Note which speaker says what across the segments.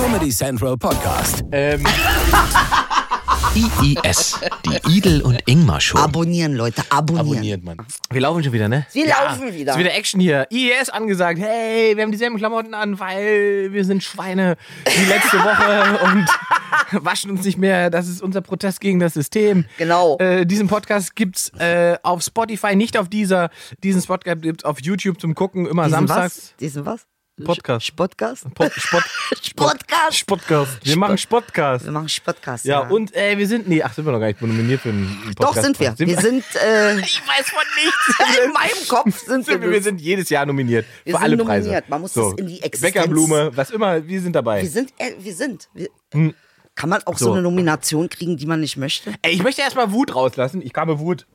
Speaker 1: Comedy Central Podcast.
Speaker 2: Ähm,
Speaker 3: IIS, die Idel und Ingmar Show.
Speaker 4: Abonnieren, Leute, abonnieren.
Speaker 2: abonniert, Mann. Wir laufen schon wieder, ne?
Speaker 4: Wir laufen wieder.
Speaker 2: Ist wieder Action hier. IES angesagt. Hey, wir haben dieselben Klamotten an, weil wir sind Schweine wie letzte Woche und waschen uns nicht mehr. Das ist unser Protest gegen das System.
Speaker 4: Genau.
Speaker 2: Äh, diesen Podcast gibt's äh, auf Spotify, nicht auf dieser. Diesen Podcast gibt's auf YouTube zum Gucken, immer
Speaker 4: Diesen
Speaker 2: samstags.
Speaker 4: was? Diesen was?
Speaker 2: Podcast.
Speaker 4: Podcast?
Speaker 2: Po Spot
Speaker 4: Podcast.
Speaker 2: Spotcast. Wir machen Spotcast.
Speaker 4: Wir machen Podcast.
Speaker 2: Ja, und äh, wir sind. Nee, ach, sind wir noch gar nicht nominiert für einen Podcast.
Speaker 4: Doch, sind wir. Wir sind, äh,
Speaker 2: Ich weiß von nichts.
Speaker 4: in meinem Kopf sind wir.
Speaker 2: Sind wir, wir sind jedes Jahr nominiert.
Speaker 4: Wir
Speaker 2: für
Speaker 4: sind
Speaker 2: alle
Speaker 4: nominiert.
Speaker 2: Preise.
Speaker 4: Man muss das in die Existenz-
Speaker 2: Bäckerblume, was immer, wir sind dabei.
Speaker 4: Wir sind, äh, wir sind. Wir, Kann man auch so.
Speaker 2: So.
Speaker 4: eine Nomination kriegen, die man nicht möchte?
Speaker 2: Ey, ich möchte erstmal Wut rauslassen. Ich kam mit Wut.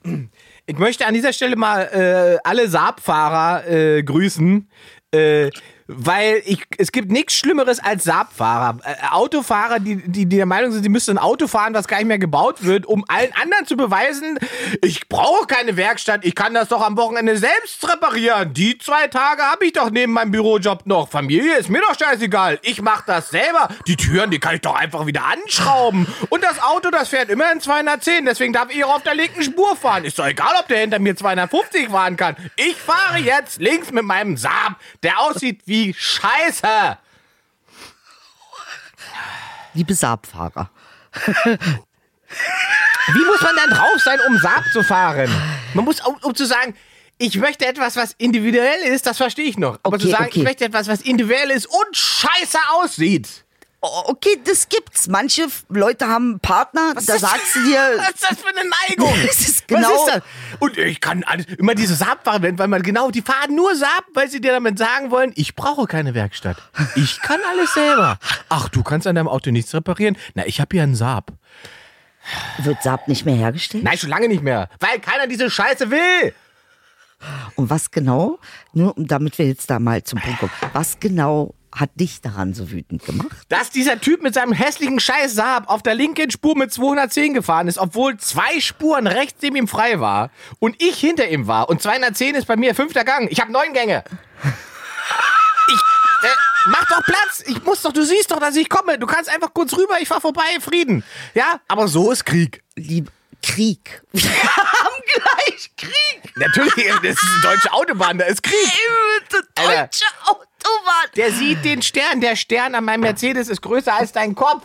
Speaker 2: Ich möchte an dieser Stelle mal äh, alle Saab-Fahrer äh, grüßen. Äh, weil ich, es gibt nichts Schlimmeres als Saab-Fahrer. Äh, Autofahrer, die, die, die der Meinung sind, sie müssten ein Auto fahren, was gar nicht mehr gebaut wird, um allen anderen zu beweisen, ich brauche keine Werkstatt, ich kann das doch am Wochenende selbst reparieren. Die zwei Tage habe ich doch neben meinem Bürojob noch. Familie ist mir doch scheißegal. Ich mache das selber. Die Türen, die kann ich doch einfach wieder anschrauben. Und das Auto, das fährt immer in 210. Deswegen darf ich auch auf der linken Spur fahren. Ist doch egal, ob der hinter mir 250 fahren kann. Ich fahre jetzt links mit meinem Saab, der aussieht wie Scheiße.
Speaker 4: Liebe Saabfahrer.
Speaker 2: Wie muss man dann drauf sein, um Saab zu fahren? Man muss, um, um zu sagen, ich möchte etwas, was individuell ist, das verstehe ich noch. Aber
Speaker 4: Okay,
Speaker 2: zu sagen,
Speaker 4: okay.
Speaker 2: ich möchte etwas, was individuell ist und scheiße aussieht.
Speaker 4: Oh, Okay, das gibt's. Manche Leute haben einen Partner, da
Speaker 2: ist-
Speaker 4: sagst du dir,
Speaker 2: Was ist das für eine Neigung?
Speaker 4: Das ist genau-
Speaker 2: Was ist das? Und ich kann alles, immer diese wenn- weil man genau, die fahren nur Saab, weil sie dir damit sagen wollen, ich brauche keine Werkstatt. Ich kann alles selber. Ach, du kannst an deinem Auto nichts reparieren? Na, ich habe hier einen Saab.
Speaker 4: wird Saab nicht mehr hergestellt?
Speaker 2: Nein, schon lange nicht mehr. Weil keiner diese Scheiße will.
Speaker 4: Und was genau, nur damit wir jetzt da mal zum Punkt kommen, was genau hat dich daran so wütend gemacht?
Speaker 2: dass dieser Typ mit seinem hässlichen Scheiß Saab auf der linken Spur mit 210 gefahren ist, obwohl zwei Spuren rechts neben ihm frei war und ich hinter ihm war und 210 ist bei mir fünfter Gang. Ich habe neun Gänge. Ich äh, mach doch Platz. Ich muss doch, du siehst doch, dass ich komme. Du kannst einfach kurz rüber, ich fahr vorbei, Frieden. Ja, aber so ist Krieg.
Speaker 4: Lieb Krieg. Wir haben gleich Krieg.
Speaker 2: Natürlich, das ist eine deutsche Autobahn, da ist Krieg. Alter.
Speaker 4: Deutsche Autobahn.
Speaker 2: Der sieht den Stern. Der Stern an meinem Mercedes ist größer als dein Kopf.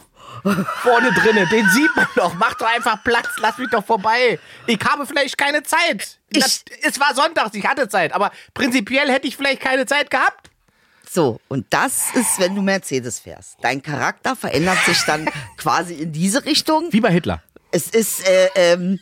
Speaker 2: Vorne drinne. Den sieht man doch. Mach doch einfach Platz. Lass mich doch vorbei. Ich habe vielleicht keine Zeit.
Speaker 4: Ich-
Speaker 2: Das, es war Sonntag, ich hatte Zeit. Aber prinzipiell hätte ich vielleicht keine Zeit gehabt.
Speaker 4: So, und das ist, wenn du Mercedes fährst. Dein Charakter verändert sich dann quasi in diese Richtung.
Speaker 2: Wie bei Hitler.
Speaker 4: Es ist, äh, ähm,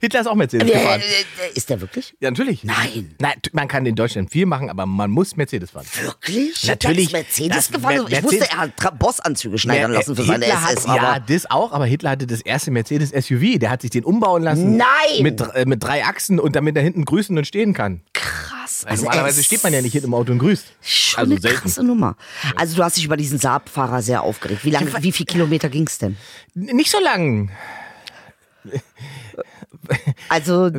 Speaker 2: Hitler ist auch Mercedes
Speaker 4: äh,
Speaker 2: gefahren.
Speaker 4: äh, ist der wirklich?
Speaker 2: Ja, natürlich.
Speaker 4: Nein.
Speaker 2: Nein, man kann in Deutschland viel machen, aber man muss Mercedes fahren.
Speaker 4: Wirklich?
Speaker 2: Natürlich.
Speaker 4: Der ist Mercedes
Speaker 2: Das-
Speaker 4: gefahren.
Speaker 2: Mer-
Speaker 4: Ich wusste, er hat Bossanzüge schneidern
Speaker 2: Mer-
Speaker 4: lassen für seine
Speaker 2: Hitler
Speaker 4: SS.
Speaker 2: Hat, ja, das auch, aber Hitler hatte das erste Mercedes SUV. Der hat sich den umbauen lassen.
Speaker 4: Nein!
Speaker 2: Mit, äh, mit drei Achsen und damit er hinten grüßen und stehen kann.
Speaker 4: krass. Also
Speaker 2: normalerweise
Speaker 4: er
Speaker 2: steht man ja nicht hinten im Auto und grüßt.
Speaker 4: Schon
Speaker 2: also
Speaker 4: eine
Speaker 2: selten.
Speaker 4: krasse Nummer. Also du hast dich über diesen Saab-Fahrer sehr aufgeregt. Wie lange, wie viel Kilometer ging's denn?
Speaker 2: N- Nicht so lang.
Speaker 4: Also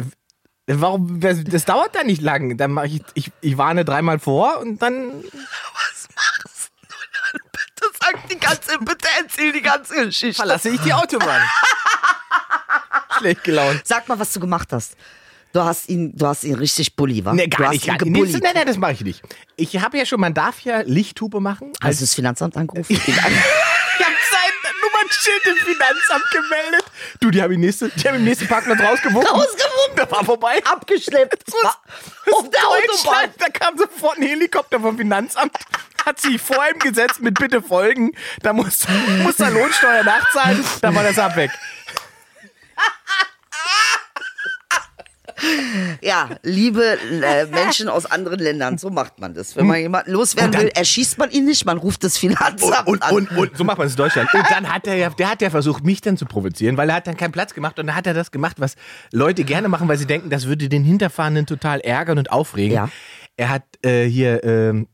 Speaker 2: Warum? Das, das dauert da nicht lang. Dann mache ich, ich, ich warne dreimal vor und dann.
Speaker 4: was machst du dann? Bitte sag die ganze, bitte erzähl die ganze Geschichte.
Speaker 2: verlasse ich die Autobahn. Schlecht gelaunt.
Speaker 4: Sag mal, was du gemacht hast. Du hast ihn, du hast ihn richtig bully, wa?
Speaker 2: Nee, gar nicht. Gar nicht. Nee, nein, nein, das mache ich nicht. Ich habe ja schon, man darf ja Lichthupe machen.
Speaker 4: Hast du das Finanzamt angerufen?
Speaker 2: Nummernschild im Finanzamt gemeldet. Du, die haben im nächsten, die haben im nächsten Parkplatz rausgewunken.
Speaker 4: Rausgewunken.
Speaker 2: Da war vorbei.
Speaker 4: Abgeschleppt. War auf der Autobahn.
Speaker 2: Da kam sofort ein Helikopter vom Finanzamt, hat sich vor ihm gesetzt mit Bitte folgen. Da muss, muss er Lohnsteuer nachzahlen, dann war das ab weg.
Speaker 4: Ja, liebe äh, Menschen aus anderen Ländern, so macht man das. Wenn man jemanden loswerden
Speaker 2: Und dann-
Speaker 4: will, erschießt man ihn nicht, man ruft das Finanzamt
Speaker 2: Und,
Speaker 4: an.
Speaker 2: und, und so macht man es in Deutschland. Und dann hat er ja, der hat ja versucht, mich dann zu provozieren, weil er hat dann keinen Platz gemacht und dann hat er das gemacht, was Leute gerne machen, weil sie denken, das würde den Hinterfahrenden total ärgern und aufregen.
Speaker 4: Ja.
Speaker 2: Er hat äh, hier ähm,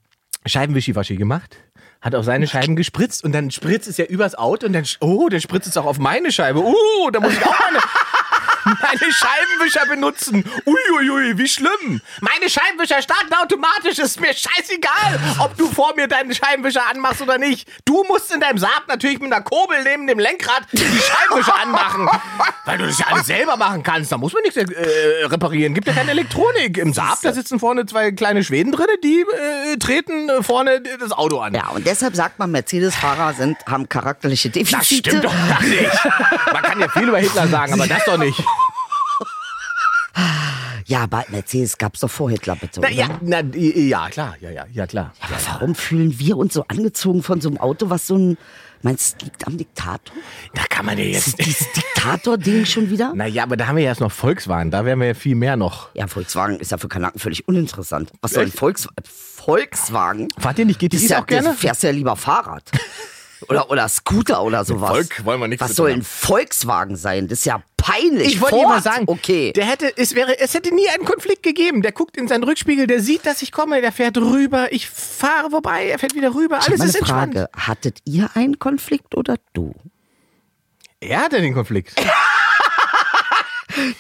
Speaker 2: Scheibenwischiwaschi gemacht. Hat auf seine Scheiben gespritzt und dann spritzt es ja übers Auto und dann, oh, dann spritzt es auch auf meine Scheibe. Oh, da muss ich auch meine. Meine Scheibenwischer benutzen. Uiuiui, wie schlimm. Meine Scheibenwischer starten automatisch. Ist mir scheißegal, ob du vor mir deinen Scheibenwischer anmachst oder nicht. Du musst in deinem Saab natürlich mit einer Kurbel neben dem Lenkrad die Scheibenwischer anmachen. Weil du das ja alles selber machen kannst. Da muss man nichts äh, reparieren. Gibt ja keine Elektronik. Im Saab, da sitzen vorne zwei kleine Schweden drin, die äh, treten vorne das Auto an.
Speaker 4: Ja, und deshalb sagt man, Mercedes-Fahrer sind, haben charakterliche Defizite.
Speaker 2: Das stimmt doch gar nicht. Man kann ja viel über Hitler sagen, aber das doch nicht.
Speaker 4: Ja, bei Mercedes gab es doch vor Hitler, bitte.
Speaker 2: Na, ja, na, ja, klar, ja, ja, ja, klar.
Speaker 4: Aber warum fühlen wir uns so angezogen von so einem Auto, was so ein. Meinst du, liegt am Diktator?
Speaker 2: Da kann man ja jetzt.
Speaker 4: dieses Diktator-Ding schon wieder?
Speaker 2: Naja, aber da haben wir ja erst noch Volkswagen, da wären wir ja viel mehr noch.
Speaker 4: Ja, Volkswagen ist ja für Kanaken völlig uninteressant. Was soll ein Volks Volkswagen?
Speaker 2: Fahrt ihr nicht GTIs
Speaker 4: ja,
Speaker 2: auch gerne?
Speaker 4: Du fährst ja lieber Fahrrad. Oder, oder Scooter oder sowas.
Speaker 2: Volk wollen wir nichts
Speaker 4: Was soll ein Volkswagen sein? Das ist ja peinlich.
Speaker 2: Ich wollte dir mal sagen,
Speaker 4: Okay.
Speaker 2: der hätte, es wäre, es hätte nie einen Konflikt gegeben. Der guckt in seinen Rückspiegel, der sieht, dass ich komme, der fährt rüber, ich fahre vorbei, er fährt wieder rüber,
Speaker 4: Ich
Speaker 2: alles ist entspannt.
Speaker 4: Frage. Hattet ihr einen Konflikt oder du?
Speaker 2: Er hatte den Konflikt.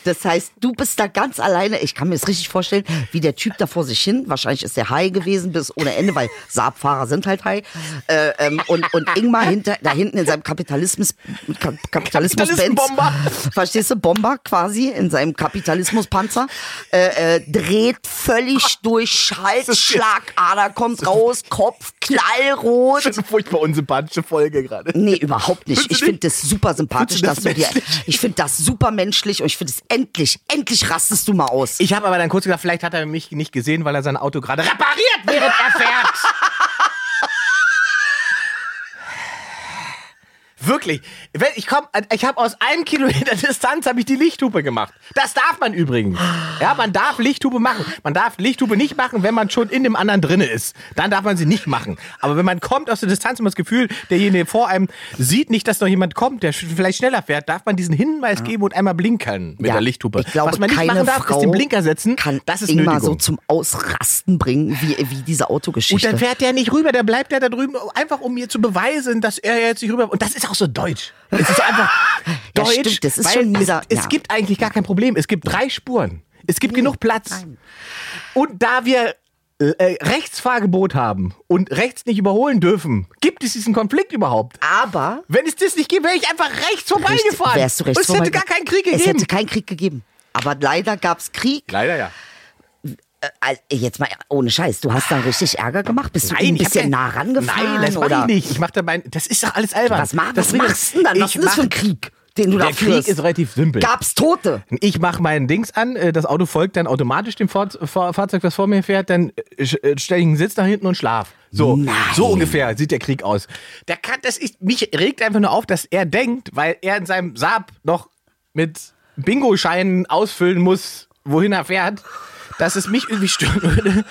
Speaker 4: Das heißt, du bist da ganz alleine. Ich kann mir das richtig vorstellen, wie der Typ da vor sich hin. Wahrscheinlich ist der High gewesen bis ohne Ende, weil Saab-Fahrer sind halt High. Äh, ähm, und, und Ingmar hinter, da hinten in seinem Kapitalismus, Ka Kapitalismus.
Speaker 2: Kapitalismusbomber.
Speaker 4: Verstehst du? Bomber quasi in seinem Kapitalismuspanzer. Äh, äh, dreht völlig durch, Halsschlagader kommt raus, Kopf knallrot.
Speaker 2: Das ist eine furchtbar unsympathische Folge gerade.
Speaker 4: Nee, überhaupt nicht. Ich finde das super sympathisch, dass
Speaker 2: das
Speaker 4: du dir. Ich finde das super menschlich und ich finde es endlich, endlich rastest du mal aus.
Speaker 2: Ich habe aber dann kurz gedacht, vielleicht hat er mich nicht gesehen, weil er sein Auto gerade repariert, während er fährt. Wirklich. Ich komm, ich habe aus einem Kilometer Distanz habe ich die Lichthupe gemacht. Das darf man übrigens. Ja, man darf Lichthupe machen. Man darf Lichthupe nicht machen, wenn man schon in dem anderen drinne ist. Dann darf man sie nicht machen. Aber wenn man kommt aus der Distanz und man das Gefühl, derjenige vor einem sieht nicht, dass noch jemand kommt, der vielleicht schneller fährt, darf man diesen Hinweis geben und einmal blinkern mit
Speaker 4: Ja,
Speaker 2: der Lichthupe.
Speaker 4: Ich glaube,
Speaker 2: Was man nicht machen darf,
Speaker 4: Frau
Speaker 2: ist den Blinker setzen.
Speaker 4: Kann
Speaker 2: das ist Nötigung.
Speaker 4: so zum Ausrasten bringen, wie, wie diese
Speaker 2: Und
Speaker 4: Autogeschichte.
Speaker 2: dann fährt der nicht rüber, der bleibt der da drüben, einfach um mir zu beweisen, dass er jetzt nicht rüber. Und das ist auch so deutsch. Es ist einfach
Speaker 4: Ja,
Speaker 2: deutsch.
Speaker 4: stimmt, das ist schon dieser-
Speaker 2: es,
Speaker 4: ja.
Speaker 2: es gibt eigentlich gar kein Problem. Es gibt drei Spuren. Es gibt genug Platz. Und da wir äh, Rechtsfahrgebot haben und rechts nicht überholen dürfen, gibt es diesen Konflikt überhaupt.
Speaker 4: Aber
Speaker 2: Wenn es das nicht gibt, wäre ich einfach rechts vorbeigefahren.
Speaker 4: wärst du rechts
Speaker 2: Und es hätte gar keinen Krieg
Speaker 4: Es
Speaker 2: gegeben.
Speaker 4: hätte keinen Krieg gegeben. Aber leider gab es Krieg.
Speaker 2: Leider ja.
Speaker 4: Äh, Jetzt mal ohne Scheiß, du hast da richtig Ärger gemacht? Bist du ihm ein bisschen nah rangefahren?
Speaker 2: Nein, das mach
Speaker 4: oder?
Speaker 2: ich nicht. Ich mach da mein, das ist doch alles albern.
Speaker 4: Was, mach,
Speaker 2: Das
Speaker 4: was machst du denn dann? Was ist das für ein Krieg, den du da
Speaker 2: Der Krieg
Speaker 4: führst?
Speaker 2: ist relativ simpel.
Speaker 4: Gab's Tote?
Speaker 2: Ich mache meinen Dings an, äh, das Auto folgt dann automatisch dem Fahr Fahr Fahrzeug, das vor mir fährt, dann äh, stelle ich einen Sitz nach hinten und schlaf. So,
Speaker 4: Nein.
Speaker 2: so ungefähr sieht der Krieg aus. Der kann, das ist, mich regt einfach nur auf, dass er denkt, weil er in seinem Saab noch mit Bingo-Scheinen ausfüllen muss, wohin er fährt, dass es mich irgendwie stören würde.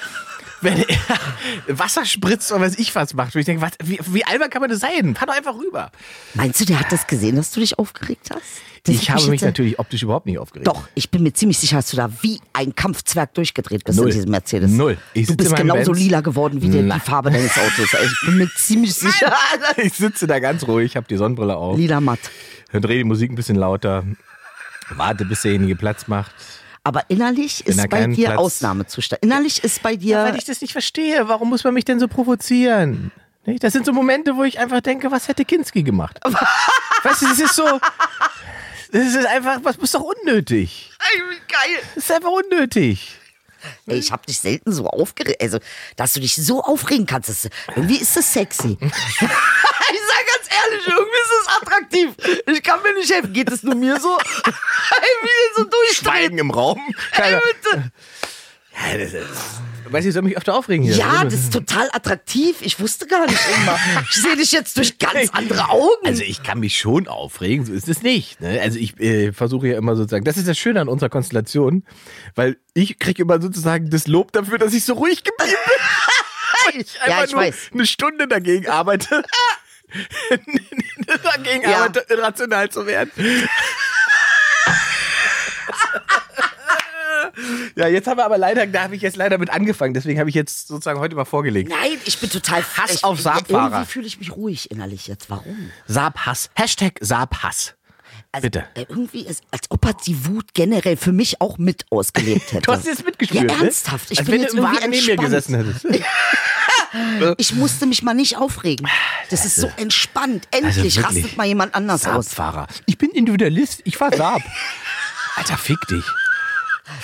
Speaker 2: Wenn er Wasser spritzt oder was ich was macht. Wo ich denke, was, wie, wie albern kann man das sein? Fahr doch einfach rüber.
Speaker 4: Meinst du, der hat das gesehen, dass du dich aufgeregt hast? Das
Speaker 2: ich habe mich natürlich optisch überhaupt nicht aufgeregt.
Speaker 4: Doch, ich bin mir ziemlich sicher, dass du da wie ein Kampfzwerg durchgedreht bist
Speaker 2: Null.
Speaker 4: in diesem Mercedes.
Speaker 2: Null. Ich
Speaker 4: du bist genauso
Speaker 2: Benz.
Speaker 4: lila geworden wie die, die. Farbe deines Autos. Also Ich bin mir ziemlich sicher.
Speaker 2: Ich sitze da ganz ruhig, habe die Sonnenbrille auf,
Speaker 4: lila matt.
Speaker 2: drehe die Musik ein bisschen lauter, warte, bis derjenige Platz macht.
Speaker 4: Aber innerlich ist bei dir
Speaker 2: Platz-
Speaker 4: Ausnahmezustand. Innerlich ist bei dir.
Speaker 2: Weil ich das nicht verstehe. Warum muss man mich denn so provozieren? Das sind so Momente, wo ich einfach denke, was hätte Kinski gemacht? weißt du, das ist so. Das ist einfach, was ist doch unnötig.
Speaker 4: geil.
Speaker 2: Das ist einfach unnötig.
Speaker 4: Ey, ich habe dich selten so aufgeregt. Also, dass du dich so aufregen kannst. Das, irgendwie ist das sexy. ich sag ganz ehrlich, irgendwie ist es attraktiv. Ich kann mir nicht helfen. Geht es nur mir so? Wie so durchdrehen.
Speaker 2: Schweigen im Raum.
Speaker 4: Bitte.
Speaker 2: ja, das ist, weißt du, ich soll mich öfter aufregen hier.
Speaker 4: Ja, das ist total attraktiv. Ich wusste gar nicht immer. Ich sehe dich jetzt durch ganz andere Augen.
Speaker 2: Also ich kann mich schon aufregen, so ist es nicht. Ne? Also ich äh, versuche ja immer sozusagen, das ist das Schöne an unserer Konstellation, weil ich kriege immer sozusagen das Lob dafür, dass ich so ruhig geblieben bin. Ich
Speaker 4: Ja,
Speaker 2: einfach
Speaker 4: ich
Speaker 2: nur
Speaker 4: weiß.
Speaker 2: eine Stunde dagegen arbeite. dagegen
Speaker 4: Ja.
Speaker 2: arbeite, irrational zu werden. Ja, jetzt haben wir aber leider, da habe ich jetzt leider mit angefangen, deswegen habe ich jetzt sozusagen heute mal vorgelegt.
Speaker 4: Nein, ich bin total
Speaker 2: Hass
Speaker 4: ich,
Speaker 2: auf Saab-Fahrer.
Speaker 4: Irgendwie fühle ich mich ruhig innerlich jetzt. Warum?
Speaker 2: Saab-Hass. Hashtag Saab-Hass.
Speaker 4: Also,
Speaker 2: Bitte.
Speaker 4: äh, Irgendwie ist, als ob er die Wut generell für mich auch mit ausgelebt hätte.
Speaker 2: Du hast jetzt mitgespürt,
Speaker 4: Ja,
Speaker 2: ne?
Speaker 4: ernsthaft. Ich
Speaker 2: Als
Speaker 4: bin
Speaker 2: wenn
Speaker 4: jetzt
Speaker 2: du im Wagen neben mir gesessen hättest.
Speaker 4: Ich musste mich mal nicht aufregen. Das ist so entspannt. Endlich
Speaker 2: Also
Speaker 4: rastet mal jemand anders aus.
Speaker 2: Ich bin Individualist, ich fahr Saab. Alter, fick dich.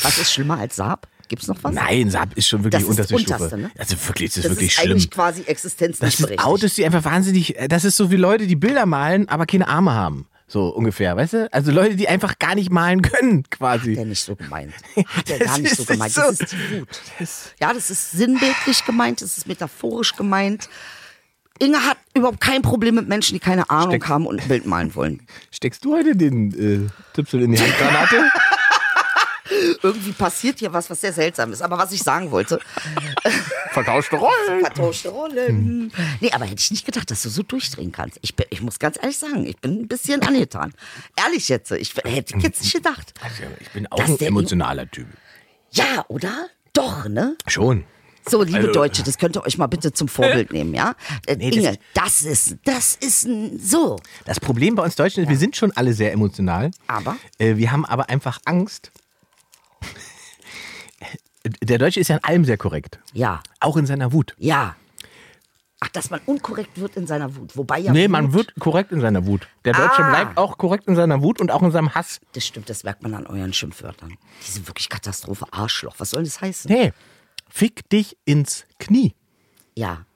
Speaker 4: Was ist schlimmer als Saab? Gibt's noch was?
Speaker 2: Nein, Saab ist schon wirklich
Speaker 4: Das ist das
Speaker 2: unterste
Speaker 4: Unterste,
Speaker 2: Stufe.
Speaker 4: ne?
Speaker 2: Also wirklich, das ist
Speaker 4: das
Speaker 2: wirklich
Speaker 4: ist
Speaker 2: schlimm.
Speaker 4: eigentlich quasi
Speaker 2: Das
Speaker 4: existenznicht
Speaker 2: sind Autos, die einfach wahnsinnig, das ist so wie Leute, die Bilder malen, aber keine Arme haben. So ungefähr, weißt du? Also Leute, die einfach gar nicht malen können, quasi.
Speaker 4: Hat er nicht so gemeint. Hat er gar
Speaker 2: Das
Speaker 4: nicht so
Speaker 2: ist
Speaker 4: gemeint.
Speaker 2: so-
Speaker 4: Das ist die Wut. Ja, das ist sinnbildlich gemeint, das ist metaphorisch gemeint. Inge hat überhaupt kein Problem mit Menschen, die keine Ahnung
Speaker 2: Steck-
Speaker 4: haben und ein Bild malen wollen.
Speaker 2: Steckst du heute den äh, Tipsel in die Handgranate?
Speaker 4: Irgendwie passiert hier was, was sehr seltsam ist. Aber was ich sagen wollte,
Speaker 2: Vertauschte Rollen.
Speaker 4: vertauschte Rollen. Nee, aber hätte ich nicht gedacht, dass du so durchdrehen kannst. Ich, bin, ich muss ganz ehrlich sagen, ich bin ein bisschen angetan. Ehrlich jetzt, ich hätte jetzt nicht gedacht.
Speaker 2: Ich bin auch ein emotionaler Typ.
Speaker 4: Ja, oder? Doch, ne?
Speaker 2: Schon.
Speaker 4: So, liebe
Speaker 2: Also-
Speaker 4: Deutsche, das könnt ihr euch mal bitte zum Vorbild nehmen, ja? Äh,
Speaker 2: Nee, das-
Speaker 4: Inge, das ist, das ist ein, so.
Speaker 2: Das Problem bei uns Deutschen ist, wir sind schon alle sehr emotional.
Speaker 4: Aber?
Speaker 2: Äh, wir haben aber einfach Angst. Der Deutsche ist ja in allem sehr korrekt.
Speaker 4: Ja,
Speaker 2: Auch in seiner Wut.
Speaker 4: ja. Ach, dass man unkorrekt wird in seiner Wut. Wobei ja.
Speaker 2: Nee,
Speaker 4: Wut,
Speaker 2: man wird korrekt in seiner Wut. Der Deutsche
Speaker 4: Ah.
Speaker 2: bleibt auch korrekt in seiner Wut und auch in seinem Hass.
Speaker 4: Das stimmt, das merkt man an euren Schimpfwörtern. Die sind wirklich Katastrophe. Arschloch. Was soll das heißen?
Speaker 2: Nee, fick dich ins Knie.
Speaker 4: Ja.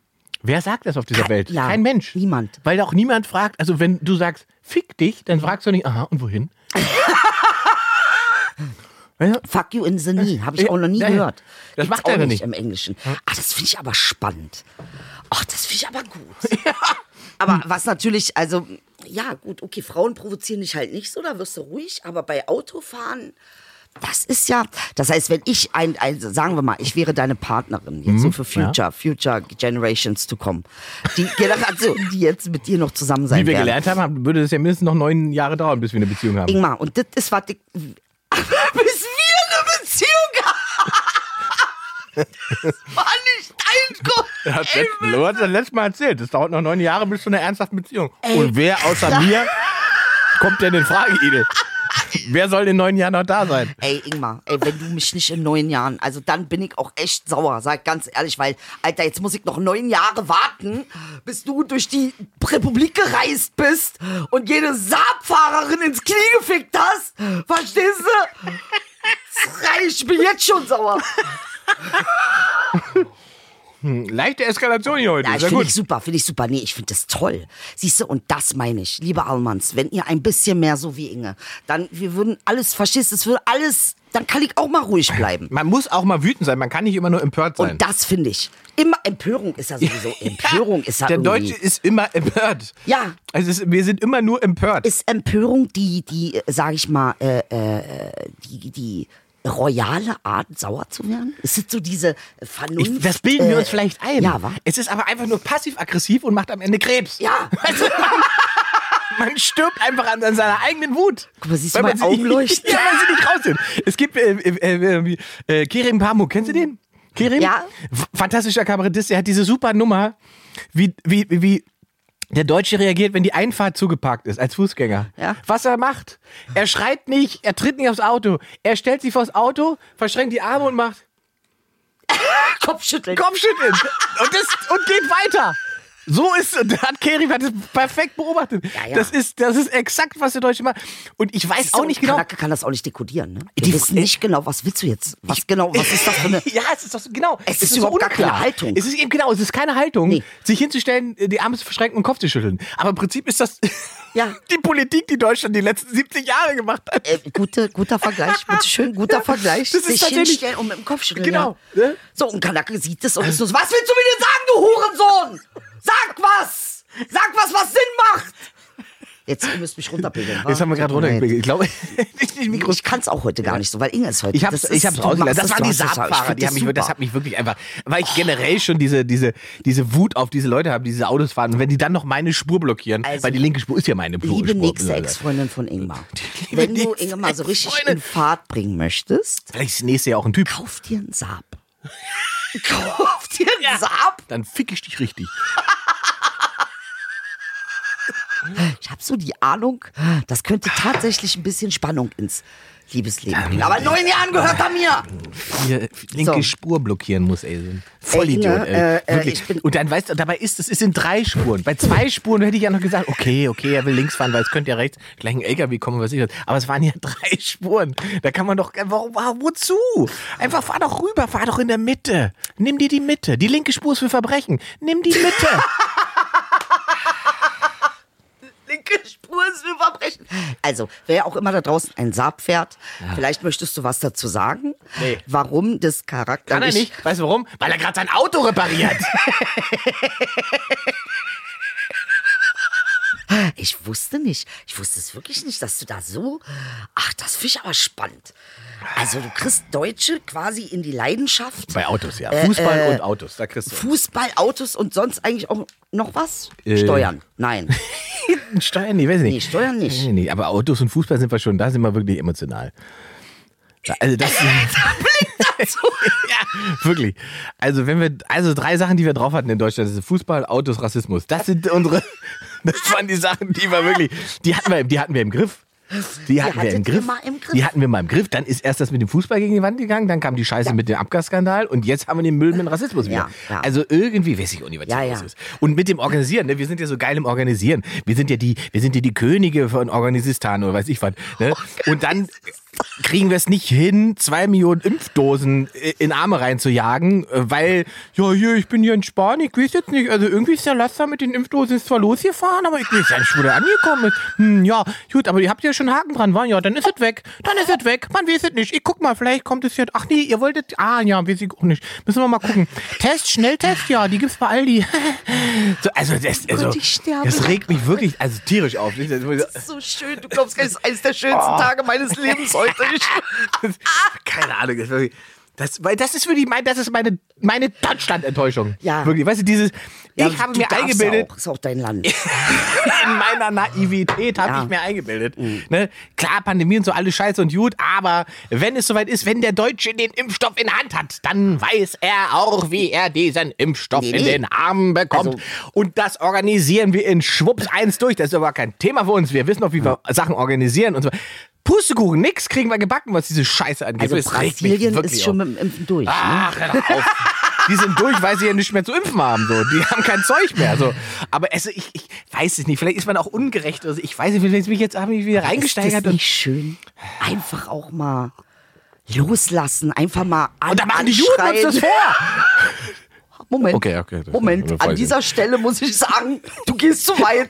Speaker 2: Wer sagt das auf dieser
Speaker 4: Kein-
Speaker 2: Welt?
Speaker 4: ja,
Speaker 2: Kein Mensch.
Speaker 4: niemand.
Speaker 2: Weil auch niemand fragt, also wenn du sagst, fick dich, dann fragst du nicht, aha, und wohin? Du?
Speaker 4: Fuck you in the knee. Habe ich
Speaker 2: Ja,
Speaker 4: auch noch nie
Speaker 2: ja,
Speaker 4: gehört.
Speaker 2: das
Speaker 4: Gibt's
Speaker 2: macht er
Speaker 4: nicht im Englischen. Ah, das finde ich aber spannend. Ach, das finde ich aber gut. Aber was natürlich, also, ja, gut, okay, Frauen provozieren dich halt nicht so, da wirst du ruhig, aber bei Autofahren. Das ist ja, das heißt, wenn ich ein, ein sagen wir mal, ich wäre deine Partnerin jetzt so für Future, Future Generations to come, die Generation, die jetzt mit dir noch zusammen sein
Speaker 2: Wie wir
Speaker 4: werden.
Speaker 2: gelernt haben, würde es ja mindestens noch neun Jahre dauern, bis wir eine Beziehung haben.
Speaker 4: Ingmar, und das ist was ich, bis wir eine Beziehung haben. Das war nicht dein Grund.
Speaker 2: Er hat letzt, Lo hat das letzte Mal erzählt. Es dauert noch neun Jahre bis zu einer ernsthaften Beziehung.
Speaker 4: Ey,
Speaker 2: Und wer außer
Speaker 4: krass.
Speaker 2: mir kommt denn in Frage, Idel? wer soll in neun Jahren noch da sein?
Speaker 4: Ey, Ingmar, ey, wenn du mich nicht in neun Jahren, also dann bin ich auch echt sauer, sag ganz ehrlich, weil, Alter, jetzt muss ich noch neun Jahre warten, bis du durch die Republik gereist bist und jede Saabfahrerin ins Knie gefickt hast. Verstehst du? Das ich bin jetzt schon sauer.
Speaker 2: Leichte Eskalation hier heute.
Speaker 4: Ja, ich finde ich super, finde ich super. Nee, ich finde das toll. Siehst du, und das meine ich, liebe Almans, wenn ihr ein bisschen mehr so wie Inge, dann, wir würden alles, du, es würde alles, dann kann ich auch mal ruhig bleiben.
Speaker 2: Man muss auch mal wütend sein. Man kann nicht immer nur empört sein.
Speaker 4: Und das finde ich. Immer Empörung ist ja sowieso. Empörung ist ja
Speaker 2: Der
Speaker 4: irgendwie.
Speaker 2: Deutsche ist immer empört.
Speaker 4: Ja.
Speaker 2: Also es, wir sind immer nur empört.
Speaker 4: ist Empörung die, die, äh, sag ich mal, äh, äh, die, die royale Art, sauer zu werden? Ist es so diese Vernunft?
Speaker 2: Ich, das bilden wir
Speaker 4: äh,
Speaker 2: uns vielleicht ein.
Speaker 4: Ja, wa?
Speaker 2: Es ist aber einfach nur passiv-aggressiv und macht am Ende Krebs.
Speaker 4: Ja.
Speaker 2: Also, man stirbt einfach an, an seiner eigenen Wut.
Speaker 4: Guck mal, siehst du meine Augen leuchten?
Speaker 2: Ja, weil sie nicht raus sind. Es gibt äh, äh, äh, äh, Kerim Pamuk, kennst du den? Kerim?
Speaker 4: Ja.
Speaker 2: Fantastischer Kabarettist, der hat diese super Nummer, wie, wie, wie der Deutsche reagiert, wenn die Einfahrt zugeparkt ist, als Fußgänger.
Speaker 4: Ja.
Speaker 2: Was er macht, er schreit nicht, er tritt nicht aufs Auto, er stellt sich vors Auto, verschränkt die Arme und macht
Speaker 4: Kopfschütteln.
Speaker 2: Kopfschütteln und, das, und geht weiter. So ist, und hat Kerim hat das perfekt beobachtet.
Speaker 4: Ja, ja.
Speaker 2: Das, ist, das ist exakt, was der Deutsche macht. Und ich weiß auch nicht genau.
Speaker 4: Kanake kann das auch nicht dekodieren, ne? Wir
Speaker 2: Die-
Speaker 4: wissen nicht genau, was willst du jetzt? Was genau, was ist das für eine...
Speaker 2: Ja, es ist doch so, genau.
Speaker 4: Es ist überhaupt gar keine Haltung.
Speaker 2: Es ist eben genau, es ist keine Haltung,
Speaker 4: Nee.
Speaker 2: sich hinzustellen, die Arme zu verschränken und den Kopf zu schütteln. Aber im Prinzip ist das
Speaker 4: Ja.
Speaker 2: die Politik, die Deutschland die letzten 70 Jahre gemacht hat.
Speaker 4: Äh, gute, guter Vergleich, bitte schön, guter Vergleich.
Speaker 2: das ist
Speaker 4: Sich hinstellen und mit dem Kopf schütteln.
Speaker 2: Genau,
Speaker 4: Ja.
Speaker 2: ne?
Speaker 4: So, und Kanake sieht es und ist so, was willst du mir denn sagen, du Hurensohn? Sag was! Sag was, was Sinn macht! Jetzt, ihr müsst mich runterpegeln. wa?
Speaker 2: Jetzt haben wir gerade runtergepegelt. Ich glaube, Mikros.
Speaker 4: Ich kann es auch heute gar nicht so, weil Inge ist heute.
Speaker 2: Ich
Speaker 4: das
Speaker 2: ich hab's
Speaker 4: du
Speaker 2: rausgelassen.
Speaker 4: machst
Speaker 2: Das waren die
Speaker 4: es- ich find
Speaker 2: die haben mich, das hat mich wirklich einfach, weil ich generell schon diese, diese, diese Wut auf diese Leute habe, die diese Autos fahren. Und wenn die dann noch meine Spur blockieren,
Speaker 4: Also,
Speaker 2: weil die linke Spur ist ja meine Spur.
Speaker 4: Liebe nächste Ex-Freundin von Ingmar. Wenn du mal so richtig in Fahrt bringen möchtest,
Speaker 2: Vielleicht ist nächste Jahr auch ein Typ.
Speaker 4: kauf dir einen Saab. kauf dir einen Saab?
Speaker 2: Dann fick ich dich richtig.
Speaker 4: Ich habe so die Ahnung, das könnte tatsächlich ein bisschen Spannung ins Liebesleben bringen. Aber neun Jahren gehört er mir.
Speaker 2: Hier linke
Speaker 4: So.
Speaker 2: Spur blockieren muss, ey. So ein Vollidiot,
Speaker 4: Inge,
Speaker 2: ey.
Speaker 4: äh, äh,
Speaker 2: Wirklich.
Speaker 4: ich bin-
Speaker 2: Und dann weißt du, dabei ist es, es sind drei Spuren. Bei zwei Spuren hätte ich ja noch gesagt, okay, okay, er will links fahren, weil es könnte ja rechts gleich ein LKW kommen, was ich was. Aber es waren ja drei Spuren. Da kann man doch, warum, warum- wozu? Einfach fahr doch rüber, fahr doch in der Mitte. Nimm dir die Mitte. Die linke Spur ist für Verbrechen. Nimm die Mitte.
Speaker 4: Spur ist für Verbrechen. Also, wer auch immer da draußen ein Saab fährt, vielleicht möchtest du was dazu sagen,
Speaker 2: Nee.
Speaker 4: warum das Charakter
Speaker 2: Kann er nicht. Weißt du warum? Weil er gerade sein Auto repariert.
Speaker 4: Ich wusste nicht. Ich wusste es wirklich nicht, dass du da so. Ach, das finde ich aber spannend. Also, du kriegst Deutsche quasi in die Leidenschaft.
Speaker 2: Bei Autos, ja.
Speaker 4: Äh,
Speaker 2: Fußball
Speaker 4: äh,
Speaker 2: und Autos, da kriegst du.
Speaker 4: Fußball, Autos und sonst eigentlich auch noch was?
Speaker 2: Äh.
Speaker 4: Steuern. Nein.
Speaker 2: Steuern, nee, weiß ich nicht.
Speaker 4: Nee, Steuern nicht.
Speaker 2: Nee, nee, aber Autos und Fußball sind wir schon, da sind wir wirklich emotional. Also das, ja, wirklich. Also wenn wir, also drei Sachen, die wir drauf hatten in Deutschland, das ist Fußball, Autos, Rassismus. Das sind unsere, das waren die Sachen, die wir wirklich, die hatten wir, die hatten wir im Griff. Die hatten wir
Speaker 4: hattet
Speaker 2: im Griff.
Speaker 4: mal im Griff?
Speaker 2: Die hatten wir mal im Griff. Dann ist erst das mit dem Fußball gegen die Wand gegangen, dann kam die Scheiße mit dem Abgasskandal und jetzt haben wir den Müll mit dem Rassismus wieder.
Speaker 4: Ja, ja.
Speaker 2: Also irgendwie weiß ich auch nicht, was
Speaker 4: Ja, ja.
Speaker 2: los ist. Und mit dem Organisieren, ne? wir sind ja so geil im Organisieren. Wir sind ja die, wir sind ja die Könige von Organisistan oder weiß ich was. Ne? Und dann kriegen wir es nicht hin, zwei Millionen Impfdosen in Arme reinzujagen, äh, weil, ja, hier, ich bin hier in Spanien, ich weiß jetzt nicht, also irgendwie ist der Laster mit den Impfdosen zwar losgefahren, aber ich weiß ja nicht, wo der angekommen ist. Hm, ja, gut, aber ihr habt ja schon Haken dran, war ja, dann ist es weg, dann ist es weg, man weiß es nicht. Ich guck mal, vielleicht kommt es jetzt, ach nee, ihr wolltet, ah ja, weiß ich auch nicht. Müssen wir mal gucken. Test, Schnelltest, ja, die gibt's bei Aldi. so, also, das, also, das regt mich wirklich, also tierisch auf. Das-
Speaker 4: ist so schön. Du glaubst das ist eines der schönsten Tage meines Lebens heute.
Speaker 2: Keine Ahnung, das ist wirklich. Das, weil das ist wirklich mein, das ist meine, meine Deutschland-Enttäuschung.
Speaker 4: Ja.
Speaker 2: Wirklich, weißt du, dieses,
Speaker 4: Ja,
Speaker 2: ich habe mir eingebildet,
Speaker 4: Auch, ist auch dein Land.
Speaker 2: in meiner Naivität habe
Speaker 4: Ja. Mhm.
Speaker 2: ich mir eingebildet. Ne? Klar, Pandemie und so, alles scheiße und gut, aber wenn es soweit ist, wenn der Deutsche den Impfstoff in Hand hat, dann weiß er auch, wie er diesen Impfstoff
Speaker 4: Nee,
Speaker 2: in
Speaker 4: nee.
Speaker 2: den Arm bekommt.
Speaker 4: Also-
Speaker 2: und das organisieren wir in Schwupps eins durch. Das ist aber kein Thema für uns. Wir wissen auch, wie wir Sachen organisieren und so. Pustekuchen, nix kriegen wir gebacken, was diese Scheiße angeht.
Speaker 4: Also
Speaker 2: Das mich
Speaker 4: Brasilien ist schon
Speaker 2: auf.
Speaker 4: mit dem Impfen durch. Ne?
Speaker 2: Ach, auf. Die sind durch, weil sie ja nicht mehr zu impfen haben. So. Die haben kein Zeug mehr. So. Aber also, ich, ich weiß es nicht. Vielleicht ist man auch ungerecht. Also, ich weiß nicht, vielleicht bin ich jetzt habe ich wieder
Speaker 4: Ist das
Speaker 2: reingesteigert. Und,
Speaker 4: nicht schön? Einfach auch mal loslassen, einfach mal an,
Speaker 2: und da machen die Juden uns das vor.
Speaker 4: Moment,
Speaker 2: Okay, okay,
Speaker 4: Moment. An dieser Stelle muss ich sagen, du gehst zu weit.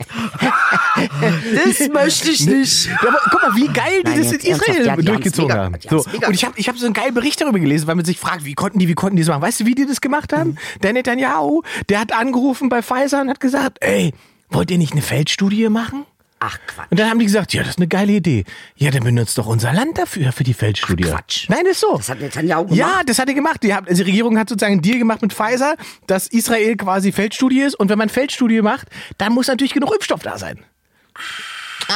Speaker 4: das möchte ich nicht.
Speaker 2: Ja, aber guck mal, wie geil die
Speaker 4: Nein,
Speaker 2: das in. Israel
Speaker 4: Ja, die
Speaker 2: durchgezogen haben.
Speaker 4: mega- die
Speaker 2: So. Und ich habe ich hab so einen geilen Bericht darüber gelesen, weil man sich fragt, wie konnten die, wie konnten die das machen? Weißt du, wie die das gemacht haben? Der Netanyahu, der hat angerufen bei Pfizer und hat gesagt, ey, wollt ihr nicht eine Feldstudie machen?
Speaker 4: Ach Quatsch.
Speaker 2: Und dann haben die gesagt, ja, das ist eine geile Idee. Ja, dann benutzt doch unser Land dafür, für die Feldstudie.
Speaker 4: Ach, Quatsch.
Speaker 2: Nein, das ist so.
Speaker 4: Das hat Netanyahu gemacht.
Speaker 2: Ja, das hat er gemacht. Die, haben, also die Regierung hat sozusagen einen Deal gemacht mit Pfizer, dass Israel quasi Feldstudie ist. Und wenn man Feldstudie macht, dann muss natürlich genug Impfstoff da sein. Ah,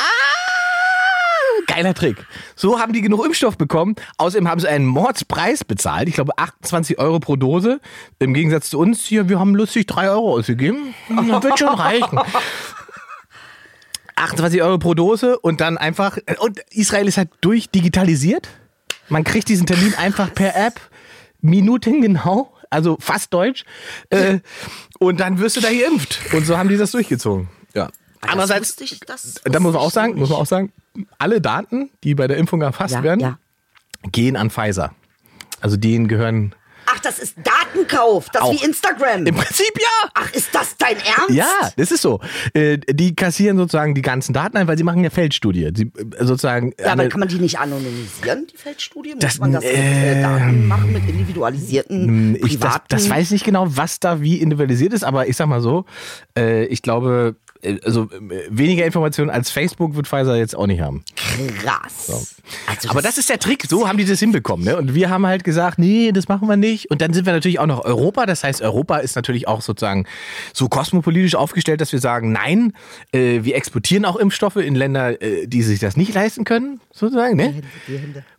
Speaker 2: geiler Trick. So haben die genug Impfstoff bekommen. Außerdem haben sie einen Mordspreis bezahlt. Ich glaube 28 Euro pro Dose. Im Gegensatz zu uns hier, wir haben lustig 3 Euro ausgegeben. Das wird schon reichen. 28 Euro pro Dose und dann einfach. Und Israel ist halt durchdigitalisiert. Man kriegt diesen Termin einfach per App, Minuten genau, also fast deutsch. Äh, und dann wirst du da geimpft. Und so haben die das durchgezogen. Ja.
Speaker 4: Das
Speaker 2: Andererseits,
Speaker 4: ich, das
Speaker 2: da muss man auch sagen, muss man auch sagen, alle Daten, die bei der Impfung erfasst
Speaker 4: Ja,
Speaker 2: werden,
Speaker 4: ja.
Speaker 2: gehen an Pfizer. Also denen gehören
Speaker 4: Ach, das ist Datenkauf. Das
Speaker 2: Auch.
Speaker 4: wie Instagram.
Speaker 2: im Prinzip ja.
Speaker 4: Ach, ist das dein Ernst?
Speaker 2: Ja, das ist so. Äh, die kassieren sozusagen die ganzen Daten ein, weil sie machen ja Feldstudie. Sie äh, sozusagen.
Speaker 4: Ja, aber
Speaker 2: alle-
Speaker 4: kann man die nicht anonymisieren, die Feldstudie? Muss
Speaker 2: Das-
Speaker 4: man das mit
Speaker 2: äh,
Speaker 4: äh, Daten machen, mit individualisierten,
Speaker 2: ich, das, das weiß ich nicht genau, was da wie individualisiert ist, aber ich sag mal so, äh, ich glaube, äh, also äh, weniger Informationen als Facebook wird Pfizer jetzt auch nicht haben.
Speaker 4: Krass. Also
Speaker 2: Aber
Speaker 4: das-
Speaker 2: das ist der Trick, so haben die das hinbekommen. Ne? Und wir haben halt gesagt, nee, das machen wir nicht. Und dann sind wir natürlich auch noch Europa. Das heißt, Europa ist natürlich auch sozusagen so kosmopolitisch aufgestellt, dass wir sagen, nein, äh, wir exportieren auch Impfstoffe in Länder, äh, die sich das nicht leisten können, sozusagen. Ne?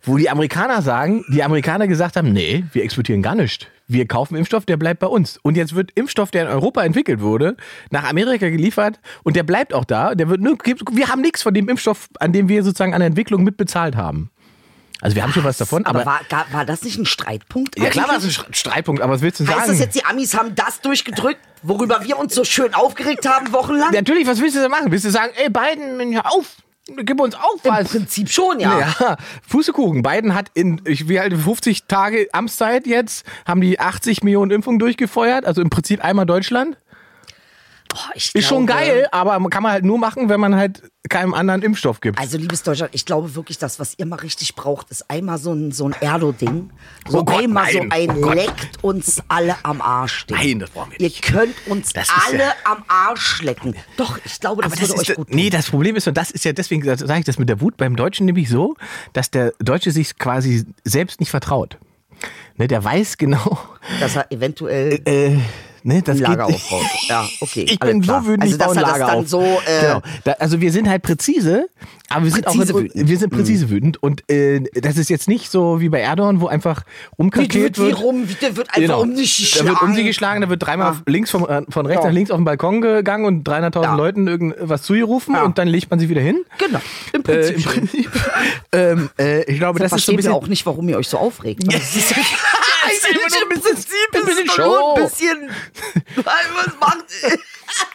Speaker 2: Wo die Amerikaner sagen, die Amerikaner gesagt haben, nee, wir exportieren gar nicht. Wir kaufen Impfstoff, der bleibt bei uns. Und jetzt wird Impfstoff, der in Europa entwickelt wurde, nach Amerika geliefert und der bleibt auch da. Der wird nur, wir haben nichts von dem Impfstoff, an dem wir sozusagen an der Entwicklung mitbezahlt haben. Also wir haben schon was davon, aber,
Speaker 4: Aber war, gar- war das nicht ein Streitpunkt?
Speaker 2: ja klar war es ein
Speaker 4: eigentlich?
Speaker 2: Streitpunkt, aber was willst du
Speaker 4: Heißt
Speaker 2: sagen?
Speaker 4: das jetzt, die Amis haben das durchgedrückt, worüber wir uns so schön aufgeregt haben, wochenlang?
Speaker 2: Natürlich, was willst du denn machen? Willst du sagen, ey Biden, hör auf, gib uns auf
Speaker 4: Im
Speaker 2: was?
Speaker 4: Prinzip schon, ja.
Speaker 2: Ja, Fußekuchen. Biden hat in ich, wie halt 50 Tage Amtszeit jetzt, haben die 80 Millionen Impfungen durchgefeuert, also im Prinzip einmal Deutschland.
Speaker 4: Boah,
Speaker 2: Ist schon
Speaker 4: glaube-
Speaker 2: geil, aber kann man halt nur machen, wenn man halt keinem anderen Impfstoff gibt.
Speaker 4: Also, liebes Deutschland, ich glaube wirklich, das, was ihr mal richtig braucht, ist einmal so ein, so ein Erdo-Ding. So
Speaker 2: Oh Gott,
Speaker 4: einmal so
Speaker 2: nein.
Speaker 4: ein
Speaker 2: Oh
Speaker 4: leckt uns alle am Arsch. Ding.
Speaker 2: Nein, das brauchen wir
Speaker 4: Ihr
Speaker 2: nicht.
Speaker 4: könnt uns
Speaker 2: Das
Speaker 4: alle
Speaker 2: ja-
Speaker 4: am Arsch lecken. Doch, ich glaube, das,
Speaker 2: Aber das
Speaker 4: würde
Speaker 2: ist,
Speaker 4: euch gut tun.
Speaker 2: nee, das Problem ist, und das ist ja deswegen, sage ich das mit der Wut beim Deutschen nämlich so, dass der Deutsche sich quasi selbst nicht vertraut. Ne, der weiß genau,
Speaker 4: Dass er eventuell
Speaker 2: äh, ne, das
Speaker 4: ein Lager
Speaker 2: geht,
Speaker 4: aufbaut. Ja, okay.
Speaker 2: Ich bin
Speaker 4: klar.
Speaker 2: so wütend,
Speaker 4: Also,
Speaker 2: ich baue ein
Speaker 4: er das
Speaker 2: Lager
Speaker 4: dann
Speaker 2: auf.
Speaker 4: so. Äh,
Speaker 2: genau. Da, also wir sind halt präzise, aber wir sind
Speaker 4: Präzise
Speaker 2: auch
Speaker 4: wütend. Mhm.
Speaker 2: wir sind präzise wütend und äh, das ist jetzt nicht so wie bei Erdogan, wo einfach
Speaker 4: Wie,
Speaker 2: rumkalkiert
Speaker 4: wird, rum, der wird einfach
Speaker 2: Genau.
Speaker 4: um sich
Speaker 2: Da
Speaker 4: geschlagen.
Speaker 2: wird um sie geschlagen, da wird dreimal
Speaker 4: Ja.
Speaker 2: links vom, äh, von rechts
Speaker 4: Ja.
Speaker 2: nach links auf den Balkon gegangen und 300.000
Speaker 4: Ja.
Speaker 2: Leuten irgendwas zugerufen
Speaker 4: Ja.
Speaker 2: und dann legt man sie wieder hin.
Speaker 4: Genau, im
Speaker 2: Äh,
Speaker 4: Prinzip.
Speaker 2: Im
Speaker 4: schon.
Speaker 2: Prinzip. ähm, äh, ich glaube, das ist so ein bisschen.
Speaker 4: auch nicht, warum ihr euch so aufregt. Das ist ja-
Speaker 2: ist ein bisschen- ein bisschen
Speaker 4: ein bisschen. Was macht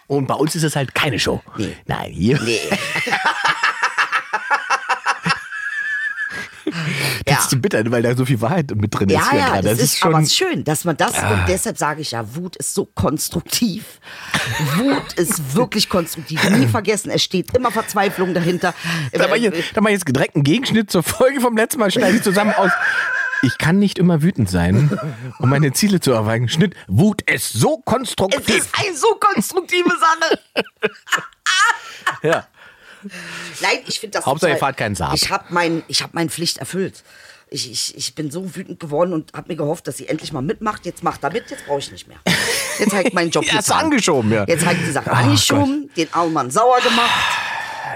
Speaker 2: Und bei uns ist es halt keine Show.
Speaker 4: Nee.
Speaker 2: Nein, hier.
Speaker 4: Nee.
Speaker 2: Das
Speaker 4: Ja.
Speaker 2: ist zu bitter, weil da so viel Wahrheit mit drin ist.
Speaker 4: Ja, ja,
Speaker 2: gerade.
Speaker 4: das, ist,
Speaker 2: schon.
Speaker 4: aber schön, dass man das, und deshalb sage ich ja, Wut ist so konstruktiv. Wut ist wirklich konstruktiv. Nie vergessen, es steht immer Verzweiflung dahinter.
Speaker 2: Da mal, hier, da mal jetzt direkt einen Gegenschnitt zur Folge vom letzten Mal schneide ich zusammen aus. Ich kann nicht immer wütend sein, um meine Ziele zu erreichen. Schnitt. Wut ist so
Speaker 4: Es
Speaker 2: konstruktiv.
Speaker 4: ist eine so konstruktive Sache.
Speaker 2: Ja.
Speaker 4: Nein, ich finde das
Speaker 2: Hauptsache, ihr fahrt keinen Saab.
Speaker 4: Ich habe mein, ich hab meine Pflicht erfüllt. Ich, ich, ich bin so wütend geworden und habe mir gehofft, dass sie endlich mal mitmacht. Jetzt macht er mit, jetzt brauche ich nicht mehr. Jetzt ich meinen Job getan.
Speaker 2: angeschoben, ja.
Speaker 4: Jetzt ich die Sache angeschoben, den Allmann sauer gemacht.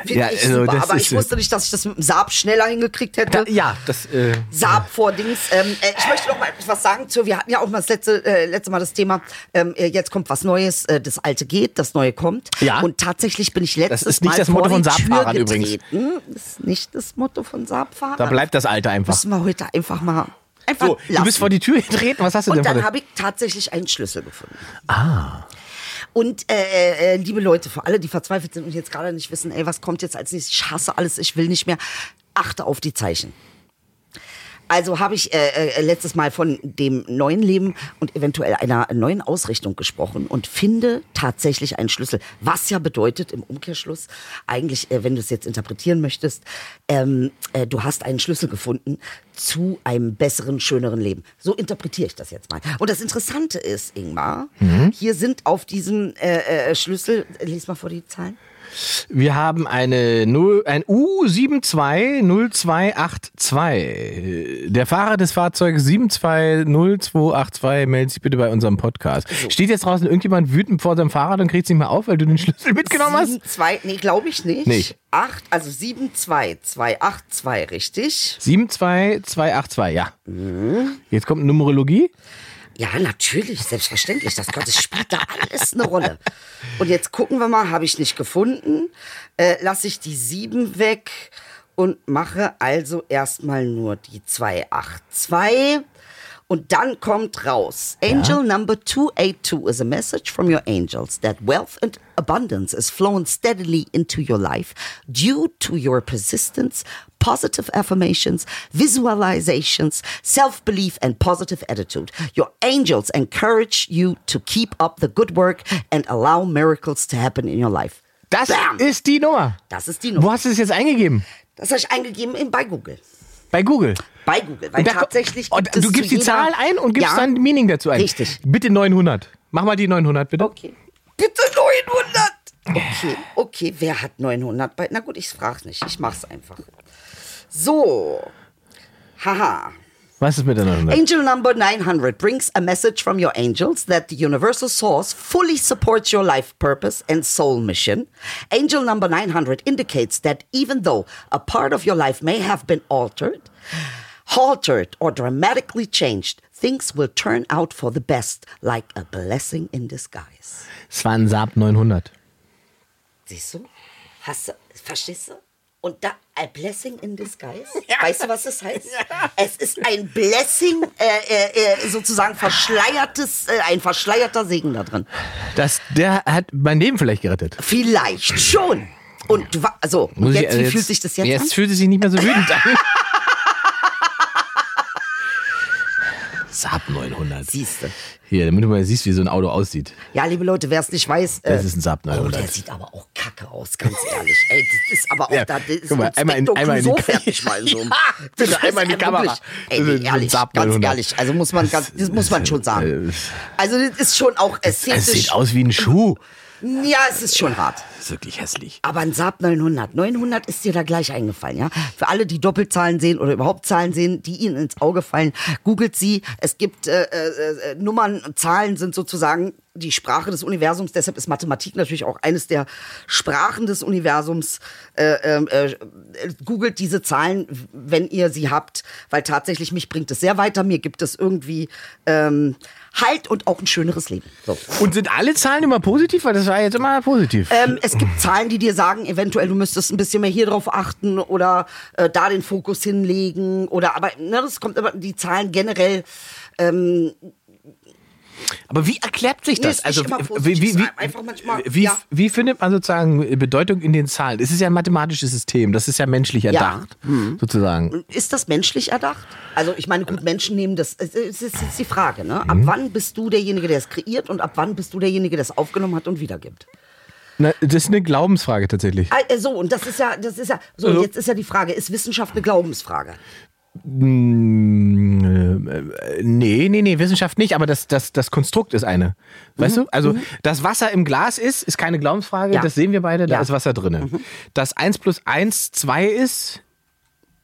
Speaker 2: Ja,
Speaker 4: ich
Speaker 2: also
Speaker 4: super. Aber ich wusste nicht, dass ich das mit dem Saab schneller hingekriegt hätte.
Speaker 2: Da, ja, das. Äh,
Speaker 4: Saab vor Dings. Ähm, äh, ich möchte noch mal etwas sagen zu. Wir hatten ja auch mal das letzte, äh, letzte Mal das Thema. Ähm, äh, jetzt kommt was Neues. Äh, das Alte geht, das Neue kommt.
Speaker 2: Ja.
Speaker 4: Und tatsächlich bin ich letztes
Speaker 2: Das ist nicht
Speaker 4: Mal
Speaker 2: das Motto von Saab-Fahrern übrigens.
Speaker 4: Das ist nicht das Motto von Saabfahrern.
Speaker 2: da bleibt das Alte einfach.
Speaker 4: Müssen wir heute einfach mal einfach
Speaker 2: So,
Speaker 4: lassen.
Speaker 2: du bist vor die Tür getreten. Was hast du
Speaker 4: Und
Speaker 2: denn vor
Speaker 4: dann habe ich tatsächlich einen Schlüssel gefunden. Ah. Und äh, äh, liebe Leute, für alle, die verzweifelt sind und jetzt gerade nicht wissen, ey, was kommt jetzt als nächstes? Ich hasse alles, ich will nicht mehr. Achte auf die Zeichen. Also habe ich äh, äh, letztes Mal von dem neuen Leben und eventuell einer neuen Ausrichtung gesprochen und finde tatsächlich einen Schlüssel. Was ja bedeutet im Umkehrschluss, eigentlich, äh, wenn du es jetzt interpretieren möchtest, ähm, äh, du hast einen Schlüssel gefunden zu einem besseren, schöneren Leben. So interpretiere ich das jetzt mal. Und das Interessante ist, Ingmar, hier sind auf diesem äh, äh, Schlüssel, lies mal vor die Zahlen.
Speaker 2: Wir haben eine 0, ein U720282. Der Fahrer des Fahrzeugs 720282 meldet sich bitte bei unserem Podcast. Steht jetzt draußen irgendjemand wütend vor seinem Fahrrad und kriegt es nicht mehr auf, weil du den Schlüssel mitgenommen hast?
Speaker 4: 7, 2, nee, glaube ich nicht.
Speaker 2: Nicht.
Speaker 4: 8, also 72282, richtig?
Speaker 2: 72282, ja.
Speaker 4: Mhm.
Speaker 2: Jetzt kommt Numerologie.
Speaker 4: Ja, natürlich, selbstverständlich. Das, das spielt da alles eine Rolle. Und jetzt gucken wir mal, habe ich nicht gefunden. Äh, lasse ich die 7 weg und mache also erstmal nur die 282. Und dann kommt raus. Angel number 282 is a message from your angels that wealth and abundance is flowing steadily into your life due to your persistence, positive affirmations, visualizations, self belief, and positive attitude. Your angels encourage you to keep up the good work and allow miracles to happen in your life.
Speaker 2: Das
Speaker 4: Bam!
Speaker 2: ist die Nummer.
Speaker 4: Das ist die
Speaker 2: Wo
Speaker 4: Nummer.
Speaker 2: hast du es jetzt eingegeben?
Speaker 4: Das habe ich eingegeben in, bei Google.
Speaker 2: Bei Google.
Speaker 4: Bei Google, weil
Speaker 2: da-
Speaker 4: tatsächlich. gibt
Speaker 2: du gibst die Zahl ein und gibst
Speaker 4: Ja.
Speaker 2: dann Meaning dazu ein.
Speaker 4: Richtig.
Speaker 2: Bitte 900. Mach mal die 900, bitte.
Speaker 4: Okay. Bitte 900. Okay, okay, wer hat 900 bei. Na gut, ich frage nicht. Ich mach's einfach. So. Haha.
Speaker 2: Was ist mit der 900?
Speaker 4: Angel number 900 brings a message from your angels that the universal source fully supports your life purpose and soul mission. Angel number 900 indicates that even though a part of your life may have been altered, haltered, or dramatically changed, things will turn out for the best, like a blessing in disguise.
Speaker 2: Es war ein Saab 900.
Speaker 4: Siehst du? Hast du, verstehst du? Und da, a blessing in disguise? Weißt du, was das heißt? Es ist ein Blessing, äh, äh, äh, sozusagen verschleiertes, äh, ein verschleierter Segen da drin.
Speaker 2: Das, der hat mein Leben vielleicht gerettet.
Speaker 4: Vielleicht schon. Und du also, und
Speaker 2: Muss ich-
Speaker 4: jetzt,
Speaker 2: also
Speaker 4: wie fühlt sich das jetzt,
Speaker 2: Jetzt
Speaker 4: an?
Speaker 2: fühlt es sich nicht mehr so wütend an. Saab 900.
Speaker 4: Siehst du.
Speaker 2: Hier, damit du mal siehst, wie so ein Auto aussieht.
Speaker 4: Ja, liebe Leute, wer es nicht weiß. Äh,
Speaker 2: Das ist ein Saab
Speaker 4: Oh, der
Speaker 2: 900.
Speaker 4: sieht aber auch kacke aus, ganz ehrlich. Ey, das ist aber auch
Speaker 2: Ja,
Speaker 4: da, das
Speaker 2: guck mal, einmal in- einmal in die Kamera.
Speaker 4: fertig mal so.
Speaker 2: Ja, einmal in die Kamera.
Speaker 4: Ey, nee, ehrlich, ganz
Speaker 2: 900.
Speaker 4: ehrlich. Also muss man, ganz, das muss man schon sagen. Also das ist schon auch
Speaker 2: Es
Speaker 4: ästhetisch.
Speaker 2: sieht aus wie ein Schuh.
Speaker 4: Ja, es ist schon hart.
Speaker 2: Das ist wirklich hässlich.
Speaker 4: Aber ein Saab 900. 900 ist dir da gleich eingefallen, ja? Für alle, die Doppelzahlen sehen oder überhaupt Zahlen sehen, die ihnen ins Auge fallen, googelt sie. Es gibt äh, äh, äh, Nummern, Zahlen sind sozusagen die Sprache des Universums. Deshalb ist Mathematik natürlich auch eines der Sprachen des Universums. Äh, ähm, äh, googelt diese Zahlen, wenn ihr sie habt, weil tatsächlich mich bringt es sehr weiter. Mir gibt es irgendwie ähm, Halt und auch ein schöneres Leben. So.
Speaker 2: Und sind alle Zahlen immer positiv? Weil das war jetzt immer positiv.
Speaker 4: Ähm, es gibt Zahlen, die dir sagen, eventuell du müsstest ein bisschen mehr hier drauf achten oder äh, da den Fokus hinlegen oder aber ne, das kommt immer die Zahlen generell. Ähm,
Speaker 2: Aber wie erklärt sich
Speaker 4: Nee,
Speaker 2: das?
Speaker 4: ist
Speaker 2: Also wie, wie, wie,
Speaker 4: manchmal, ja.
Speaker 2: wie findet man sozusagen Bedeutung in den Zahlen? Es ist ja ein mathematisches System, das ist ja menschlich erdacht, sozusagen.
Speaker 4: ist das menschlich erdacht? Also ich meine, gut, Menschen nehmen das. Es ist, ist die Frage, ne?
Speaker 2: Mhm.
Speaker 4: Ab wann bist du derjenige, der es kreiert und ab wann bist du derjenige, der es aufgenommen hat und wiedergibt?
Speaker 2: Na, das ist eine Glaubensfrage tatsächlich.
Speaker 4: Ah, äh, So und das ist ja, das ist ja. So und jetzt ist ja die Frage: Ist Wissenschaft eine Glaubensfrage?
Speaker 2: Mm, äh, Nee, nee, nee, Wissenschaft nicht, aber das, das, das Konstrukt ist eine. Weißt du? Also, das Wasser im Glas ist, ist keine Glaubensfrage,
Speaker 4: Mhm. Ja.
Speaker 2: das sehen wir beide, da
Speaker 4: Ja. Mhm.
Speaker 2: ist Wasser drin. Dass 1 plus 1 2 ist,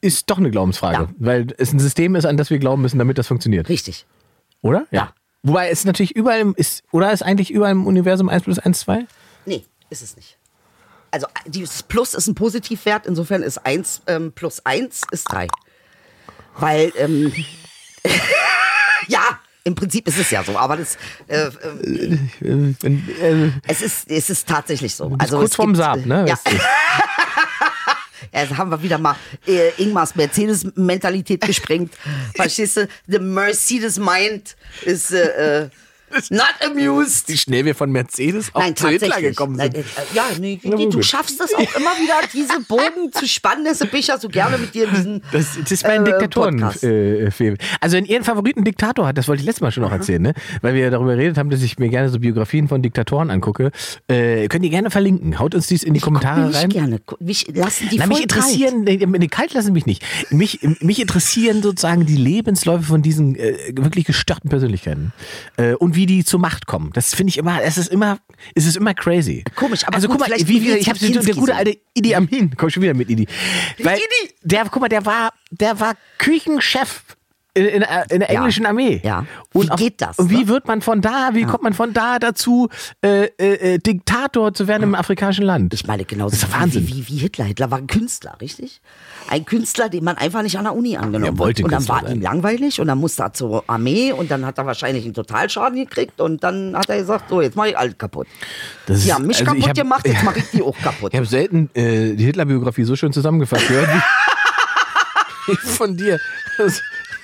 Speaker 2: ist doch eine Glaubensfrage.
Speaker 4: Ja.
Speaker 2: Weil es ein System ist, an das wir glauben müssen, damit das funktioniert.
Speaker 4: Richtig.
Speaker 2: Oder? Ja. Wobei es natürlich überall im, ist, oder ist eigentlich überall im Universum 1 plus 1 2?
Speaker 4: Nee, ist es nicht. Also dieses Plus ist ein Positivwert, insofern ist 1 ähm, plus 1 ist 3. Weil, ähm, ja, im Prinzip ist es ja so, aber das, äh, äh,
Speaker 2: äh,
Speaker 4: es, ist, es ist tatsächlich so. Also
Speaker 2: kurz vorm Saab, ne?
Speaker 4: Ja.
Speaker 2: Weißt du?
Speaker 4: Jetzt haben wir wieder mal äh, Ingmars Mercedes-Mentalität gesprengt. Verstehst du? The Mercedes Mind ist äh, äh, not amused.
Speaker 2: Wie schnell wir von Mercedes auf
Speaker 4: Nein,
Speaker 2: zu Hitler gekommen
Speaker 4: Nein,
Speaker 2: sind.
Speaker 4: äh, ja, nee, nee, du schaffst das auch immer wieder, diese Bogen zu spannen. Deshalb bin ich ja so gerne mit dir in diesen
Speaker 2: Das, das ist mein
Speaker 4: äh,
Speaker 2: Diktatoren.
Speaker 4: Podcast.
Speaker 2: Äh, Film. also wenn ihr einen Favoriten Diktator hat, das wollte ich letztes Mal schon noch erzählen, ne? weil wir darüber geredet haben, dass ich mir gerne so Biografien von Diktatoren angucke. Äh, könnt ihr gerne verlinken. Haut uns dies in die Kommentare
Speaker 4: Mich
Speaker 2: rein.
Speaker 4: gerne. Mich lassen die
Speaker 2: Na, mich interessieren, nee, nee, kalt lassen mich nicht. Mich, mich interessieren sozusagen die Lebensläufe von diesen äh, wirklich gestörten Persönlichkeiten. Äh, und wie die zur Macht kommen. Das finde ich immer, es ist immer, es ist immer crazy.
Speaker 4: Komisch, aber
Speaker 2: also
Speaker 4: gut,
Speaker 2: guck mal, wie,
Speaker 4: wie
Speaker 2: wie, ich habe der gute
Speaker 4: so.
Speaker 2: alte Idi Amin, komm schon wieder mit Idi. Weil
Speaker 4: Idi!
Speaker 2: der, guck mal, der war, der war Küchenchef in, in, in der
Speaker 4: Ja.
Speaker 2: englischen Armee.
Speaker 4: Ja.
Speaker 2: Und
Speaker 4: Wie
Speaker 2: auf-
Speaker 4: geht das,
Speaker 2: Und wie
Speaker 4: ne?
Speaker 2: wird man von da, wie kommt man von da dazu, äh, äh, äh, Diktator zu werden im afrikanischen Land?
Speaker 4: Ich meine, genauso
Speaker 2: Das ist Wahnsinn.
Speaker 4: Wie, wie, wie Hitler. Hitler war ein Künstler, richtig? Ein Künstler, den man einfach nicht an der Uni angenommen
Speaker 2: Er wollte
Speaker 4: hat. Und dann
Speaker 2: Künstler
Speaker 4: war
Speaker 2: sein.
Speaker 4: ihm langweilig und dann musste er zur Armee und dann hat er wahrscheinlich einen Totalschaden gekriegt und dann hat er gesagt, so, jetzt mache ich alles kaputt.
Speaker 2: Das
Speaker 4: Die haben mich
Speaker 2: also
Speaker 4: kaputt
Speaker 2: hab-
Speaker 4: gemacht, jetzt mache ich die auch kaputt.
Speaker 2: Ich habe selten äh, die Hitler-Biografie so schön zusammengefasst gehört wie, wie von dir. Das,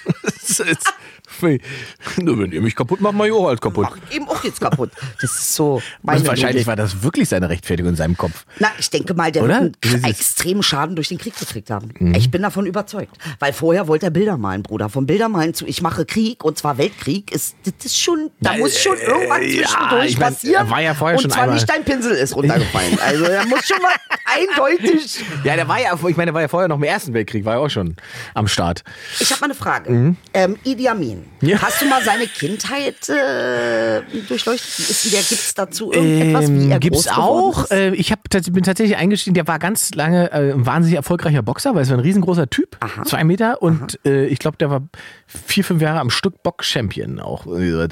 Speaker 2: das ist, nur wenn ihr mich kaputt macht, mach ich auch alles kaputt.
Speaker 4: Mach ich eben auch jetzt kaputt. Das ist so. meine
Speaker 2: wahrscheinlich
Speaker 4: Logik.
Speaker 2: war das wirklich seine Rechtfertigung in seinem Kopf.
Speaker 4: Na, ich denke mal, der
Speaker 2: Oder?
Speaker 4: wird einen extremen Schaden durch den Krieg gekriegt haben.
Speaker 2: Mhm.
Speaker 4: Ich bin davon überzeugt. Weil vorher wollte er Bilder malen, Bruder. Von Bilder malen zu ich mache Krieg und zwar Weltkrieg ist das ist schon, da
Speaker 2: Na,
Speaker 4: muss schon
Speaker 2: äh,
Speaker 4: irgendwas
Speaker 2: ja,
Speaker 4: zwischendurch
Speaker 2: ich mein,
Speaker 4: passieren.
Speaker 2: er war ja vorher
Speaker 4: und
Speaker 2: schon
Speaker 4: zwar
Speaker 2: einmal-
Speaker 4: nicht dein Pinsel ist runtergefallen. Also da muss schon mal eindeutig.
Speaker 2: Ja, der war ja, ich meine, der war ja vorher noch im Ersten Weltkrieg, war ja auch schon am Start.
Speaker 4: Ich habe mal eine Frage.
Speaker 2: Mhm.
Speaker 4: Ähm, Idi Amin
Speaker 2: Ja.
Speaker 4: Hast du mal seine Kindheit äh, durchleuchtet? Ist der? Gibt's dazu irgendetwas, wie er
Speaker 2: Ähm, gibt's
Speaker 4: groß geworden
Speaker 2: auch. Äh, ich hab, bin tatsächlich eingestiegen, der war ganz lange äh, ein wahnsinnig erfolgreicher Boxer, weil es war ein riesengroßer Typ, zwei Meter und äh, ich glaube, der war vier, fünf Jahre am Stück Box-Champion auch.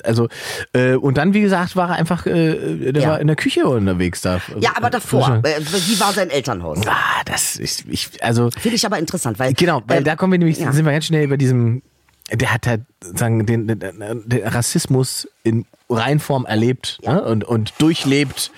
Speaker 2: Also äh, und dann, wie gesagt, war er einfach, äh, der
Speaker 4: Ja.
Speaker 2: war in der Küche unterwegs da.
Speaker 4: ja, aber davor, äh, wie war sein Elternhaus?
Speaker 2: Ah, das ist, ich, also
Speaker 4: Finde ich aber interessant, weil
Speaker 2: Genau, weil da kommen wir nämlich,
Speaker 4: ja.
Speaker 2: sind wir ganz schnell über diesem, der hat halt sozusagen den, den, den Rassismus in Reinform erlebt ne? und, und durchlebt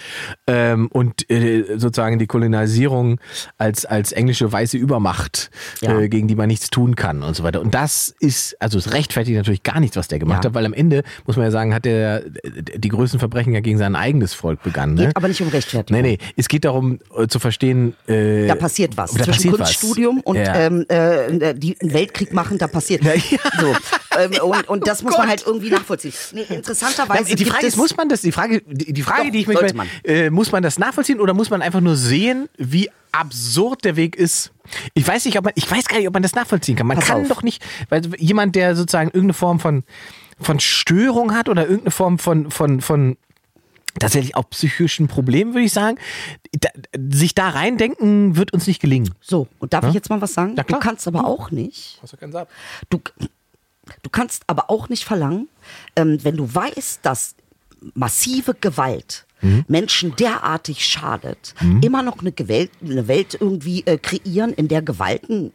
Speaker 2: ähm, und äh, sozusagen die Kolonialisierung als, als englische weiße Übermacht,
Speaker 4: Ja.
Speaker 2: äh, gegen die man nichts tun kann und so weiter. Und das ist, also es rechtfertigt natürlich gar nichts, was der gemacht
Speaker 4: Ja.
Speaker 2: hat, weil am Ende, muss man ja sagen, hat er die größten Verbrechen ja gegen sein eigenes Volk begangen. Ne?
Speaker 4: Geht aber nicht um Rechtfertigung.
Speaker 2: Nee, nee, es geht darum äh, zu verstehen, äh,
Speaker 4: Da passiert was.
Speaker 2: da
Speaker 4: Zwischen
Speaker 2: passiert was.
Speaker 4: Kunststudium und
Speaker 2: Ja.
Speaker 4: ähm, äh, die einen Weltkrieg machen, da passiert.
Speaker 2: ja.
Speaker 4: So. Ähm, und, und das muss man
Speaker 2: Gott.
Speaker 4: halt irgendwie nachvollziehen. Nee, interessanterweise.
Speaker 2: die Frage
Speaker 4: es,
Speaker 2: ist, muss man das, die Frage, die, die Frage,
Speaker 4: Doch,
Speaker 2: die ich mich,
Speaker 4: sollte man.
Speaker 2: äh, muss man das nachvollziehen oder muss man einfach nur sehen, wie absurd der Weg ist? Ich weiß nicht, ob man, ich weiß gar nicht, ob man das nachvollziehen kann. Man
Speaker 4: Pass
Speaker 2: kann
Speaker 4: auf.
Speaker 2: doch nicht, weil jemand, der sozusagen irgendeine Form von, von Störung hat oder irgendeine Form von, von, von, tatsächlich auch psychischen Problemen, würde ich sagen, da, sich da reindenken, wird uns nicht gelingen.
Speaker 4: So, und darf ich jetzt mal was sagen?
Speaker 2: Ja, klar.
Speaker 4: du kannst aber auch nicht.
Speaker 2: Hast du keinen Saab?
Speaker 4: Du, du kannst aber auch nicht verlangen, ähm, wenn du weißt, dass massive Gewalt Menschen derartig schadet, immer noch eine, Gewalt, eine Welt irgendwie äh, kreieren, in der Gewalt ein,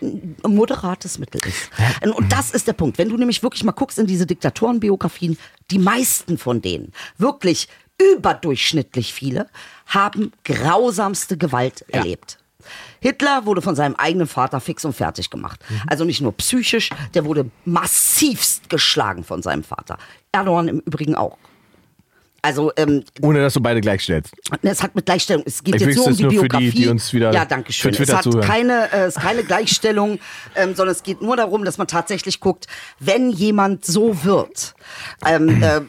Speaker 4: ein, moderates Mittel ist. Und das ist der Punkt. Wenn du nämlich wirklich mal guckst in diese Diktatorenbiografien, die meisten von denen, wirklich überdurchschnittlich viele, haben grausamste Gewalt
Speaker 2: Ja.
Speaker 4: erlebt. Hitler wurde von seinem eigenen Vater fix und fertig gemacht. Also nicht nur psychisch, der wurde massivst geschlagen von seinem Vater. Erdogan im Übrigen auch. Also ähm,
Speaker 2: Ohne dass du beide gleichstellst.
Speaker 4: es hat mit Gleichstellung, es geht
Speaker 2: Ich
Speaker 4: jetzt nur um die
Speaker 2: nur für die,
Speaker 4: Biografie.
Speaker 2: die uns wieder
Speaker 4: ja, danke schön.
Speaker 2: für
Speaker 4: Es hat
Speaker 2: zuhören.
Speaker 4: keine, äh, es ist keine Gleichstellung, ähm, sondern es geht nur darum, dass man tatsächlich guckt, wenn jemand so wird ähm, äh,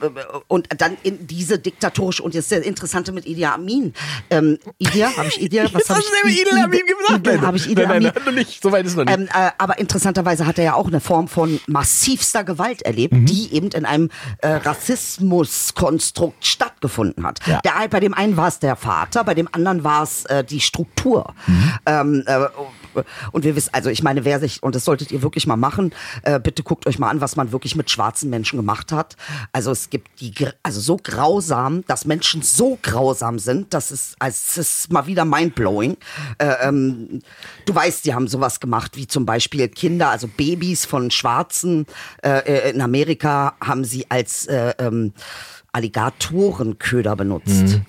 Speaker 4: und dann in diese diktatorische und jetzt der Interessante mit Idi Amin. Ähm, Idi, habe ich Idi? Was habe ich?
Speaker 2: Idel Amin gesagt?
Speaker 4: Idi, habe ich Idi
Speaker 2: nein, nein,
Speaker 4: Amin?
Speaker 2: nein, noch nicht. So weit ist noch nicht.
Speaker 4: Ähm, äh, aber interessanterweise hat er ja auch eine Form von massivster Gewalt erlebt,
Speaker 2: Mhm.
Speaker 4: die eben in einem äh, Rassismuskonstrukt stattgefunden hat.
Speaker 2: Ja.
Speaker 4: Der, bei dem einen war es der Vater, bei dem anderen war es äh, die Struktur.
Speaker 2: Mhm.
Speaker 4: Ähm, äh, und wir wissen, also ich meine, wer sich, und das solltet ihr wirklich mal machen, äh, bitte guckt euch mal an, was man wirklich mit schwarzen Menschen gemacht hat. Also es gibt die, also so grausam, dass Menschen so grausam sind, dass es, also es ist mal wieder mindblowing. Äh, ähm, du weißt, die haben sowas gemacht, wie zum Beispiel Kinder, also Babys von Schwarzen äh, in Amerika haben sie als äh, ähm, Alligatorenköder benutzt.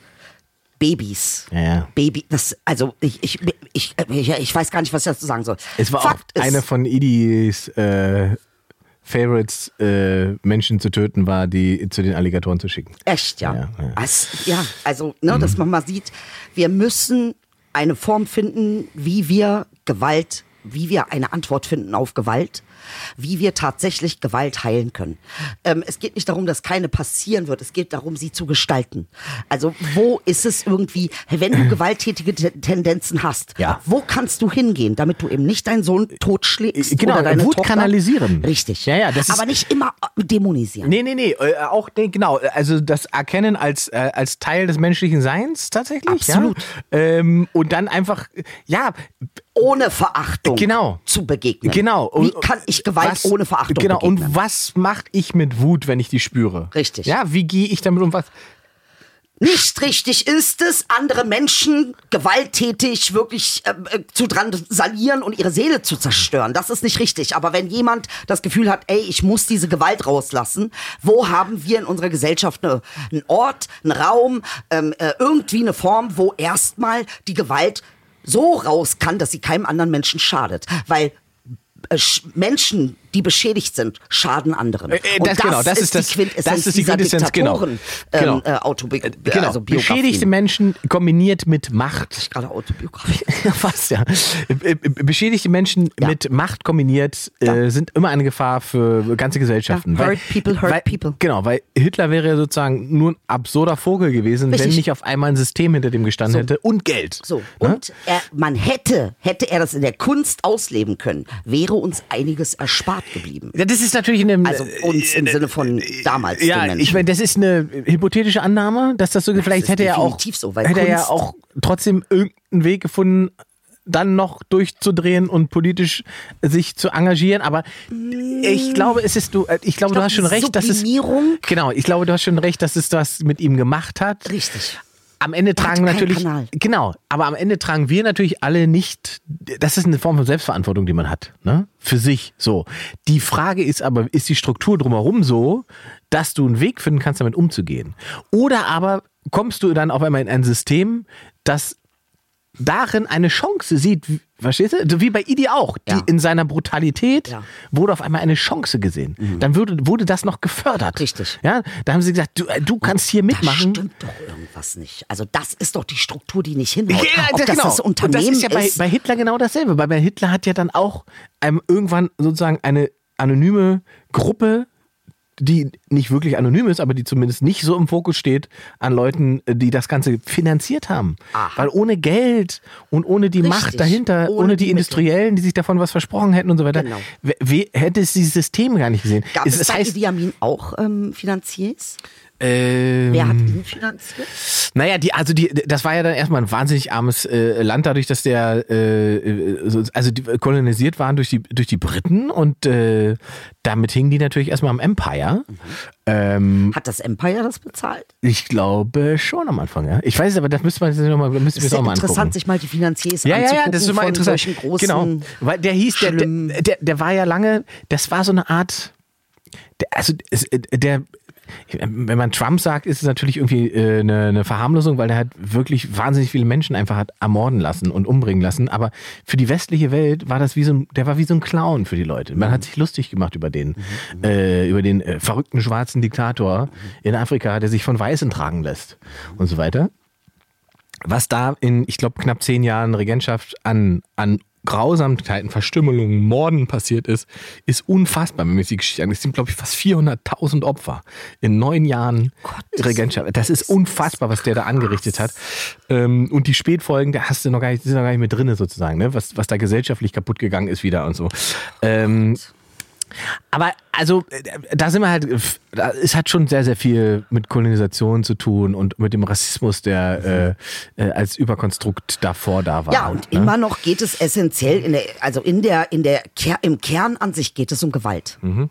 Speaker 4: Babys.
Speaker 2: Ja.
Speaker 4: Baby, das, also ich, ich, ich, ich, ich weiß gar nicht, was ich dazu sagen soll.
Speaker 2: Es war
Speaker 4: Fakt
Speaker 2: auch
Speaker 4: ist,
Speaker 2: eine von Idis äh, Favorites, äh, Menschen zu töten, war, die zu den Alligatoren zu schicken.
Speaker 4: Echt, ja.
Speaker 2: Ja, ja.
Speaker 4: Es, ja, also, ne, dass man mal sieht, wir müssen eine Form finden, wie wir Gewalt, wie wir eine Antwort finden auf Gewalt, wie wir tatsächlich Gewalt heilen können. Ähm, es geht nicht darum, dass keine passieren wird, es geht darum, sie zu gestalten. Also, wo ist es irgendwie, wenn du gewalttätige Te- Tendenzen hast,
Speaker 2: Ja.
Speaker 4: wo kannst du hingehen, damit du eben nicht deinen Sohn totschlägst
Speaker 2: Genau,
Speaker 4: oder deine
Speaker 2: Wut
Speaker 4: Tochter?
Speaker 2: kanalisieren.
Speaker 4: Richtig.
Speaker 2: Ja, ja, das
Speaker 4: Aber nicht immer dämonisieren.
Speaker 2: Nee, nee, nee, äh, auch, nee, genau, also das Erkennen als, äh, als Teil des menschlichen Seins tatsächlich.
Speaker 4: Absolut.
Speaker 2: Ja? Ähm, und dann einfach, ja,
Speaker 4: ohne Verachtung
Speaker 2: Genau.
Speaker 4: zu begegnen.
Speaker 2: Genau.
Speaker 4: Wie
Speaker 2: Und-
Speaker 4: kann ich Gewalt
Speaker 2: was-
Speaker 4: ohne Verachtung
Speaker 2: Genau.
Speaker 4: begegnen?
Speaker 2: Und was mache ich mit Wut, wenn ich die spüre?
Speaker 4: Richtig.
Speaker 2: Ja, wie gehe ich damit um? Was?
Speaker 4: Nicht richtig ist es, andere Menschen gewalttätig wirklich äh, äh, zu drangsalieren und ihre Seele zu zerstören. Das ist nicht richtig. Aber wenn jemand das Gefühl hat, ey, ich muss diese Gewalt rauslassen, wo haben wir in unserer Gesellschaft eine, einen Ort, einen Raum, ähm, äh, irgendwie eine Form, wo erstmal die Gewalt so raus kann, dass sie keinem anderen Menschen schadet. Weil äh, Sch- Menschen, die beschädigt sind, schaden anderen.
Speaker 2: Äh, äh, das- genau, das ist das-
Speaker 4: die Quintessenz
Speaker 2: das ist die Quintessenz, genau.
Speaker 4: Diktatoren,
Speaker 2: Genau.
Speaker 4: Ähm, äh,
Speaker 2: Genau.
Speaker 4: also.
Speaker 2: Beschädigte Menschen kombiniert mit Macht.
Speaker 4: Gerade Autobiografie.
Speaker 2: Fast, ja. Äh, äh, Beschädigte Menschen
Speaker 4: Ja.
Speaker 2: mit Macht kombiniert äh,
Speaker 4: Ja.
Speaker 2: sind immer eine Gefahr für ganze Gesellschaften.
Speaker 4: Ja, hurt people, hurt
Speaker 2: weil,
Speaker 4: people.
Speaker 2: Genau, weil Hitler wäre ja sozusagen nur ein absurder Vogel gewesen, wenn
Speaker 4: Richtig.
Speaker 2: nicht auf einmal ein System hinter dem gestanden
Speaker 4: So.
Speaker 2: hätte und Geld.
Speaker 4: So,
Speaker 2: Ne?
Speaker 4: und er, man hätte, hätte er das in der Kunst ausleben können, wäre uns einiges erspart hart geblieben.
Speaker 2: Ja, das ist natürlich eine.
Speaker 4: Also uns im Sinne von damals. den
Speaker 2: Ja, ich meine, das ist eine hypothetische Annahme, dass das so vielleicht
Speaker 4: ist
Speaker 2: hätte er auch
Speaker 4: so,
Speaker 2: hätte er ja auch trotzdem irgendeinen Weg gefunden, dann noch durchzudrehen und politisch sich zu engagieren. Aber ich glaube, es ist du. äh, Ich glaube, du
Speaker 4: glaub,
Speaker 2: hast schon recht, dass es genau. Ich glaube, du hast schon recht, dass es was mit ihm gemacht hat.
Speaker 4: Richtig.
Speaker 2: Am Ende tragen natürlich
Speaker 4: Kanal.
Speaker 2: genau, aber am Ende tragen wir natürlich alle nicht. Das ist eine Form von Selbstverantwortung, die man hat, ne? Für sich. So. Die Frage ist aber, ist die Struktur drumherum so, dass du einen Weg finden kannst, damit umzugehen? Oder aber kommst du dann auf einmal in ein System, das darin eine Chance sieht, verstehst du? So Wie bei Idi auch. Die
Speaker 4: Ja.
Speaker 2: in seiner Brutalität
Speaker 4: Ja.
Speaker 2: wurde auf einmal eine Chance gesehen. Dann wurde, wurde das noch gefördert.
Speaker 4: Richtig.
Speaker 2: Ja, da haben sie gesagt, du, äh, du kannst hier mitmachen.
Speaker 4: stimmt doch irgendwas nicht. Also das ist doch die Struktur, die nicht hinhaut.
Speaker 2: Ja,
Speaker 4: Ob das
Speaker 2: genau.
Speaker 4: das
Speaker 2: Und
Speaker 4: Unternehmen
Speaker 2: das ist ja bei, bei Hitler genau dasselbe. Weil bei Hitler hat ja dann auch einem irgendwann sozusagen eine anonyme Gruppe, die nicht wirklich anonym ist, aber die zumindest nicht so im Fokus steht, an Leuten, die das Ganze finanziert haben.
Speaker 4: Aha.
Speaker 2: Weil ohne Geld und ohne die
Speaker 4: Richtig.
Speaker 2: Macht dahinter, ohne,
Speaker 4: Ohne
Speaker 2: die,
Speaker 4: die
Speaker 2: Industriellen, die sich davon was versprochen hätten und so weiter,
Speaker 4: Genau.
Speaker 2: hätte es dieses System gar nicht gesehen.
Speaker 4: Gab
Speaker 2: Es-
Speaker 4: es, bei
Speaker 2: heißt,
Speaker 4: Idi Amin auch ähm, Finanziers?
Speaker 2: Ähm,
Speaker 4: Wer hat ihn finanziert?
Speaker 2: Naja, die, also die, das war ja dann erstmal ein wahnsinnig armes äh, Land, dadurch, dass der, äh, äh, so- also die kolonisiert waren durch die, durch die Briten und äh, damit hingen die natürlich erstmal am Empire. Ähm,
Speaker 4: Hat das Empire das bezahlt?
Speaker 2: ich glaube schon am Anfang, ja. Ich weiß es, aber das müsste man jetzt noch mal, müssen wir
Speaker 4: Das
Speaker 2: es
Speaker 4: ist
Speaker 2: auch
Speaker 4: ja
Speaker 2: mal
Speaker 4: interessant,
Speaker 2: angucken.
Speaker 4: sich mal die Finanziers
Speaker 2: Ja, ja,
Speaker 4: anzugucken
Speaker 2: ja, das ist immer interessant. genau, weil der hieß, der, der, der, der war ja lange, das war so eine Art, der, also es, der, wenn man Trump sagt, ist es natürlich irgendwie äh, eine, eine Verharmlosung, weil der hat wirklich wahnsinnig viele Menschen einfach hat ermorden lassen und umbringen lassen. Aber für die westliche Welt war das wie so ein, der war wie so ein Clown für die Leute. Man hat sich lustig gemacht über den, äh, über den äh, verrückten schwarzen Diktator in Afrika, der sich von Weißen tragen lässt und so weiter was da in, ich glaube, knapp zehn Jahren Regentschaft an, an Grausamkeiten, Verstümmelungen, Morden passiert ist, ist unfassbar, wenn man sich die Geschichte anguckt. Es sind, glaube ich, fast 400.000 Opfer in neun Jahren Regentschaft. Das ist unfassbar, was der da angerichtet hat. Ähm, und die Spätfolgen, da hast du noch gar nicht, sind noch gar nicht mit drin sozusagen, ne? was, was da gesellschaftlich kaputt gegangen ist wieder und so. Ähm, aber also, äh, da sind wir halt, da- es hat schon sehr, sehr viel mit Kolonisation zu tun und mit dem Rassismus, der äh, äh, als Überkonstrukt davor da war.
Speaker 4: Ja, und
Speaker 2: ne?
Speaker 4: immer noch geht es essentiell in der, also in der, in der im Kern an sich geht es um Gewalt.
Speaker 2: Mhm.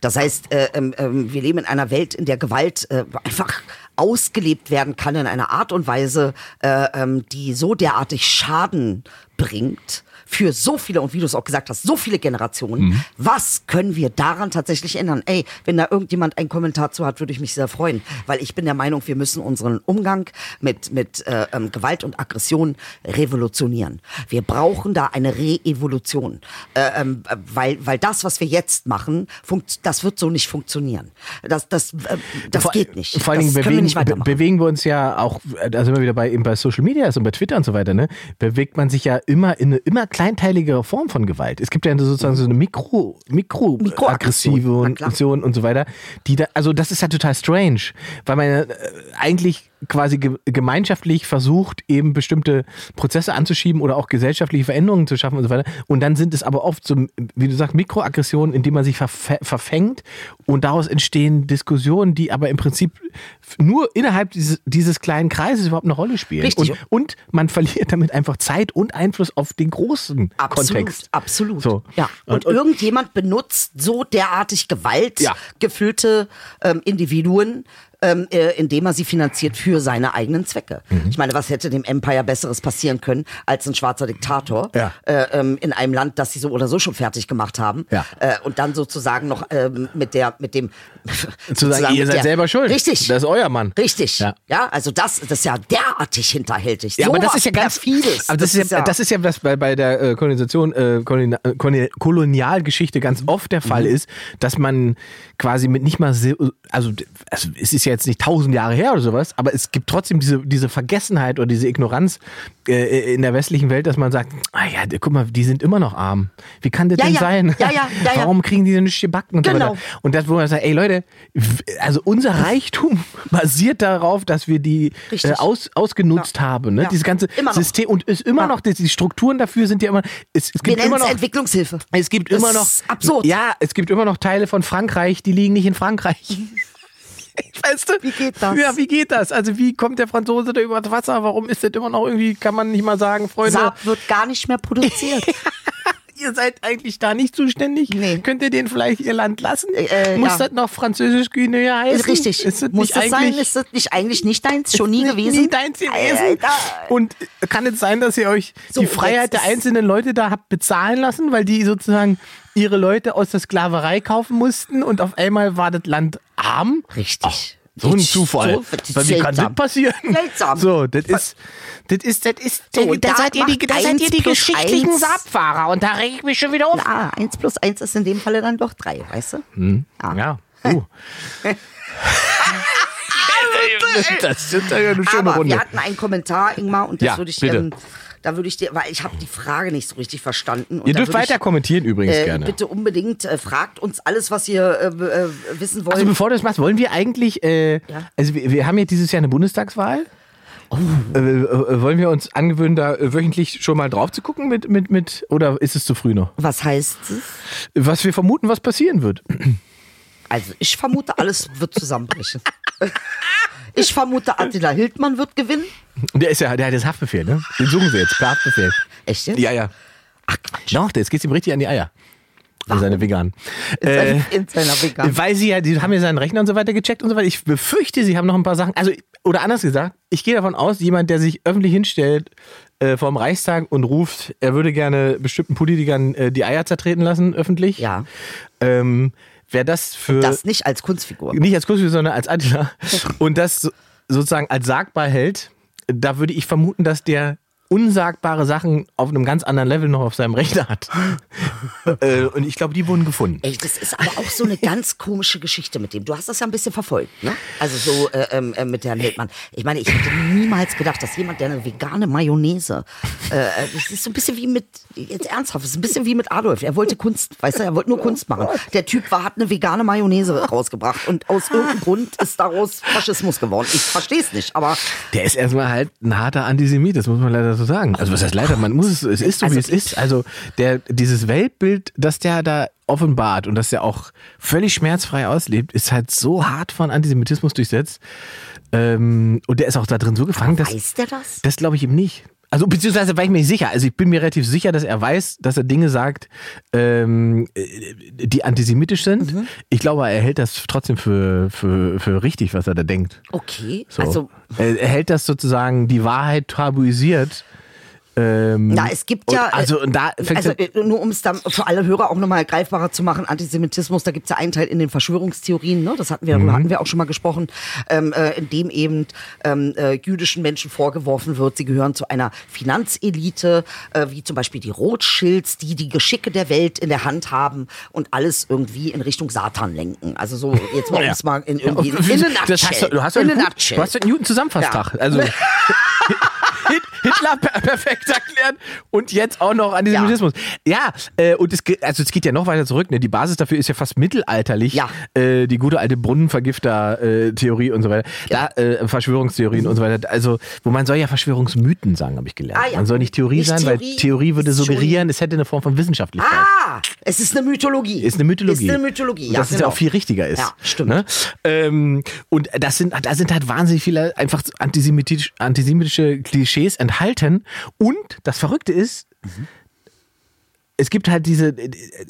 Speaker 4: Das heißt, äh, ähm, wir leben in einer Welt, in der Gewalt äh, einfach ausgelebt werden kann in einer Art und Weise, äh, ähm, die so derartig Schaden bringt für so viele und wie du es auch gesagt hast, so viele Generationen.
Speaker 2: Mhm.
Speaker 4: Was können wir daran tatsächlich ändern? Ey, wenn da irgendjemand einen Kommentar zu hat, würde ich mich sehr freuen, weil ich bin der Meinung, wir müssen unseren Umgang mit mit äh, ähm, Gewalt und Aggression revolutionieren. Wir brauchen da eine Re-Evolution, äh, ähm, äh, weil weil das, was wir jetzt machen, funkt, das wird so nicht funktionieren. Das das äh, das
Speaker 2: vor,
Speaker 4: geht nicht.
Speaker 2: Vor allen Dingen
Speaker 4: wir
Speaker 2: bewegen, be bewegen wir uns ja auch, da sind wir wieder bei, eben bei Social Media, also bei Twitter und so weiter, ne? Bewegt man sich ja immer in eine immer kleinteiligere Form von Gewalt. Es gibt ja sozusagen so eine Mikro,
Speaker 4: Mikroaggression,
Speaker 2: Mikroaggressive und, und so weiter, die da, also das ist ja total strange, weil man äh, eigentlich quasi ge gemeinschaftlich versucht, eben bestimmte Prozesse anzuschieben oder auch gesellschaftliche Veränderungen zu schaffen und so weiter. Und dann sind es aber oft so, wie du sagst, Mikroaggressionen, in die man sich verf verfängt und daraus entstehen Diskussionen, die aber im Prinzip nur innerhalb dieses, dieses kleinen Kreises überhaupt eine Rolle spielen.
Speaker 4: Richtig.
Speaker 2: Und, und man verliert damit einfach Zeit und Einfluss auf den großen
Speaker 4: Absolut,
Speaker 2: Kontext.
Speaker 4: absolut.
Speaker 2: So.
Speaker 4: Ja. Und,
Speaker 2: Und- und-
Speaker 4: irgendjemand benutzt so derartig
Speaker 2: Ja.
Speaker 4: gewaltgefüllte ähm, Individuen, ähm, äh, indem er sie finanziert für seine eigenen Zwecke.
Speaker 2: Mhm.
Speaker 4: Ich meine, was hätte dem Empire Besseres passieren können als ein schwarzer Diktator
Speaker 2: Ja.
Speaker 4: äh, ähm, in einem Land, das sie so oder so schon fertig gemacht haben
Speaker 2: Ja.
Speaker 4: äh, und dann sozusagen noch ähm, mit der mit dem
Speaker 2: Zu sagen,
Speaker 4: sozusagen
Speaker 2: ihr seid
Speaker 4: der,
Speaker 2: selber schuld.
Speaker 4: Richtig.
Speaker 2: Das ist euer Mann.
Speaker 4: Richtig.
Speaker 2: Ja.
Speaker 4: Ja. also das, das ist ja derartig hinterhältig.
Speaker 2: Ja,
Speaker 4: so
Speaker 2: aber das ist ja ganz
Speaker 4: perfides.
Speaker 2: Aber das, ist ja, das ist ja was bei, bei der äh, Kolonisation, äh, Koloni Koloni- Kolonialgeschichte ganz
Speaker 4: Mhm.
Speaker 2: oft der Fall ist, dass man quasi mit nicht mal, so, also, also es ist ja jetzt nicht tausend Jahre her oder sowas, aber es gibt trotzdem diese, diese Vergessenheit oder diese Ignoranz äh, in der westlichen Welt, dass man sagt, ah ja, guck mal, die sind immer noch arm. Wie kann das
Speaker 4: Ja,
Speaker 2: denn
Speaker 4: ja,
Speaker 2: sein?
Speaker 4: ja, ja, ja.
Speaker 2: Warum kriegen die denn nicht gebacken und so
Speaker 4: Genau.
Speaker 2: weiter? Und das, wo man sagt, ey Leute, also unser Reichtum basiert darauf, dass wir die äh, aus, ausgenutzt haben. Ne? Dieses ganze. System und ist immer noch, die, Strukturen dafür sind ja immer, es, es
Speaker 4: Wir
Speaker 2: gibt
Speaker 4: nennen
Speaker 2: immer noch
Speaker 4: Entwicklungshilfe.
Speaker 2: es gibt
Speaker 4: Das
Speaker 2: immer noch.
Speaker 4: ist absurd.
Speaker 2: Ja, es gibt immer noch Teile von Frankreich, die liegen nicht in Frankreich. Weißt du?
Speaker 4: Wie geht das?
Speaker 2: Ja, wie geht das? Also, wie kommt der Franzose da über das Wasser? Warum ist das immer noch irgendwie, kann man nicht mal sagen, Freunde,
Speaker 4: Saab wird gar nicht mehr produziert.
Speaker 2: ihr seid eigentlich da nicht zuständig?
Speaker 4: Nee.
Speaker 2: Könnt ihr denen vielleicht ihr Land lassen?
Speaker 4: Äh,
Speaker 2: Muss
Speaker 4: ja.
Speaker 2: das noch französisch Guinea heißen?
Speaker 4: Richtig.
Speaker 2: Ist das
Speaker 4: Muss das sein? Ist das nicht eigentlich nicht deins? Schon nie gewesen?
Speaker 2: Nie deins gewesen.
Speaker 4: Alter.
Speaker 2: Und kann es sein, dass ihr euch
Speaker 4: So,
Speaker 2: die Freiheit der
Speaker 4: ist-
Speaker 2: einzelnen Leute da habt bezahlen lassen, weil die sozusagen ihre Leute aus der Sklaverei kaufen mussten und auf einmal war das Land arm?
Speaker 4: Richtig.
Speaker 2: So ein. Zufall.
Speaker 4: So,
Speaker 2: Weil wie kann das passieren?
Speaker 4: Seltsam.
Speaker 2: So, das ist, das ist, das ist,
Speaker 4: So,
Speaker 2: da
Speaker 4: da
Speaker 2: seid ihr die, da seid ihr die geschichtlichen
Speaker 4: eins-
Speaker 2: Saabfahrer und da reg ich mich schon wieder auf.
Speaker 4: Ah, eins plus eins ist in dem Falle dann doch drei, weißt du? Ah.
Speaker 2: Ja. Uh. das ist ja eine schöne
Speaker 4: Aber
Speaker 2: Runde.
Speaker 4: wir hatten einen Kommentar, Ingmar, und das
Speaker 2: Ja,
Speaker 4: würde ich
Speaker 2: bitte.
Speaker 4: ähm, da würde ich dir, weil ich habe die Frage nicht so richtig verstanden. Und
Speaker 2: Ihr dürft
Speaker 4: würde ich,
Speaker 2: weiter kommentieren übrigens
Speaker 4: äh,
Speaker 2: gerne.
Speaker 4: Bitte unbedingt äh, fragt uns alles, was ihr äh, äh, wissen wollt.
Speaker 2: Also bevor du das machst, wollen wir eigentlich, äh,
Speaker 4: Ja.
Speaker 2: also wir, wir haben ja dieses Jahr eine Bundestagswahl. Äh, äh, wollen wir uns angewöhnen, da wöchentlich schon mal drauf zu gucken mit, mit, mit, oder ist es zu früh noch?
Speaker 4: was heißt es?
Speaker 2: Was wir vermuten, was passieren wird.
Speaker 4: Also ich vermute, alles wird zusammenbrechen. Ich vermute, Attila Hildmann wird gewinnen.
Speaker 2: Der ist ja, der hat jetzt Haftbefehl, ne? Den suchen sie jetzt, per Haftbefehl.
Speaker 4: Echt jetzt?
Speaker 2: Ja, ja.
Speaker 4: Ach, Quatsch.
Speaker 2: Doch, jetzt geht's ihm richtig an die Eier. Warum? Seine Veganen. Äh,
Speaker 4: In, seiner- in seiner Vegan.
Speaker 2: Weil sie ja, die haben ja seinen Rechner und so weiter gecheckt und so weiter. Ich befürchte, sie haben noch ein paar Sachen. Also, oder anders gesagt, ich gehe davon aus, jemand, der sich öffentlich hinstellt äh, vor dem Reichstag und ruft, er würde gerne bestimmten Politikern äh, die Eier zertreten lassen, öffentlich.
Speaker 4: Ja.
Speaker 2: Ähm, Wer das für.
Speaker 4: Das nicht als Kunstfigur.
Speaker 2: nicht als Kussfigur, sondern als Attila. und das so, sozusagen als sagbar hält, da würde ich vermuten, dass der unsagbare Sachen auf einem ganz anderen Level noch auf seinem Rechner hat. äh, und ich glaube, die wurden gefunden.
Speaker 4: Ey, das ist aber auch so eine ganz komische Geschichte mit dem. Du hast das ja ein bisschen verfolgt, ne? Also so äh, ähm, äh, mit Herrn Hildmann. Ich meine, ich hätte niemals gedacht, dass jemand, der eine vegane Mayonnaise, äh, äh, das ist so ein bisschen wie mit, jetzt ernsthaft, das ist ein bisschen wie mit Adolf. Er wollte Kunst, weißt du, er wollte nur Kunst machen. Der Typ war, hat eine vegane Mayonnaise rausgebracht und aus irgendeinem Grund ist daraus Faschismus geworden. Ich verstehe es nicht, aber
Speaker 2: Der ist erstmal halt ein harter Antisemit, das muss man leider so sagen. Also was heißt leider, man muss es, es ist so
Speaker 4: Also
Speaker 2: wie es ist. Also der, dieses Weltbild, das der da offenbart und das der auch völlig schmerzfrei auslebt, ist halt so hart von Antisemitismus durchsetzt. Ähm, und der ist auch da drin so gefangen, dass,
Speaker 4: weiß der das?
Speaker 2: das glaube ich ihm nicht. Also beziehungsweise war ich mir nicht sicher. Also ich bin mir relativ sicher, dass er weiß, dass er Dinge sagt, ähm, äh, die antisemitisch sind.
Speaker 4: Mhm.
Speaker 2: Ich glaube, er hält das trotzdem für, für, für richtig, was er da denkt.
Speaker 4: Okay,
Speaker 2: So.
Speaker 4: also
Speaker 2: er, er hält das sozusagen die Wahrheit tabuisiert. Ähm,
Speaker 4: Na, es gibt ja.
Speaker 2: Und, also und da
Speaker 4: also äh, nur um es dann für alle Hörer auch nochmal greifbarer zu machen, Antisemitismus, da gibt es ja einen Teil in den Verschwörungstheorien, ne? das hatten wir,
Speaker 2: Mhm.
Speaker 4: hatten wir auch schon mal gesprochen, ähm, äh, in dem eben ähm, äh, jüdischen Menschen vorgeworfen wird, sie gehören zu einer Finanzelite, äh, wie zum Beispiel die Rothschilds, die die Geschicke der Welt in der Hand haben und alles irgendwie in Richtung Satan lenken. Also so, jetzt mal,
Speaker 2: Ja.
Speaker 4: mal in, irgendwie in, in in
Speaker 2: ja
Speaker 4: a
Speaker 2: gut,
Speaker 4: nutshell.
Speaker 2: du hast ja einen Newton Zusammenfasstag.
Speaker 4: Ja.
Speaker 2: Also Hit- Hitler per perfekt erklärt und jetzt auch noch Antisemitismus. Ja, äh, und es geht, also es geht ja noch weiter zurück. Ne? Die Basis dafür ist ja fast mittelalterlich.
Speaker 4: Ja.
Speaker 2: Äh, die gute alte Brunnenvergifter-Theorie und so weiter. Da, äh, Verschwörungstheorien und so weiter. Also, wo man soll ja Verschwörungsmythen sagen, habe ich gelernt.
Speaker 4: Ah, ja.
Speaker 2: Man soll nicht Theorie
Speaker 4: Nicht
Speaker 2: sein, weil
Speaker 4: Theorie,
Speaker 2: Theorie würde suggerieren, es hätte eine Form von Wissenschaftlichkeit.
Speaker 4: Ah, es ist eine Mythologie.
Speaker 2: Ist eine Mythologie.
Speaker 4: Ist eine Mythologie, ja.
Speaker 2: dass es ja
Speaker 4: genau.
Speaker 2: auch viel richtiger ist.
Speaker 4: Ja, stimmt.
Speaker 2: Ne? Ähm, und das sind, da sind halt wahnsinnig viele einfach antisemitisch, antisemitische Klischees enthalten. Und das Verrückte ist, es gibt halt diese,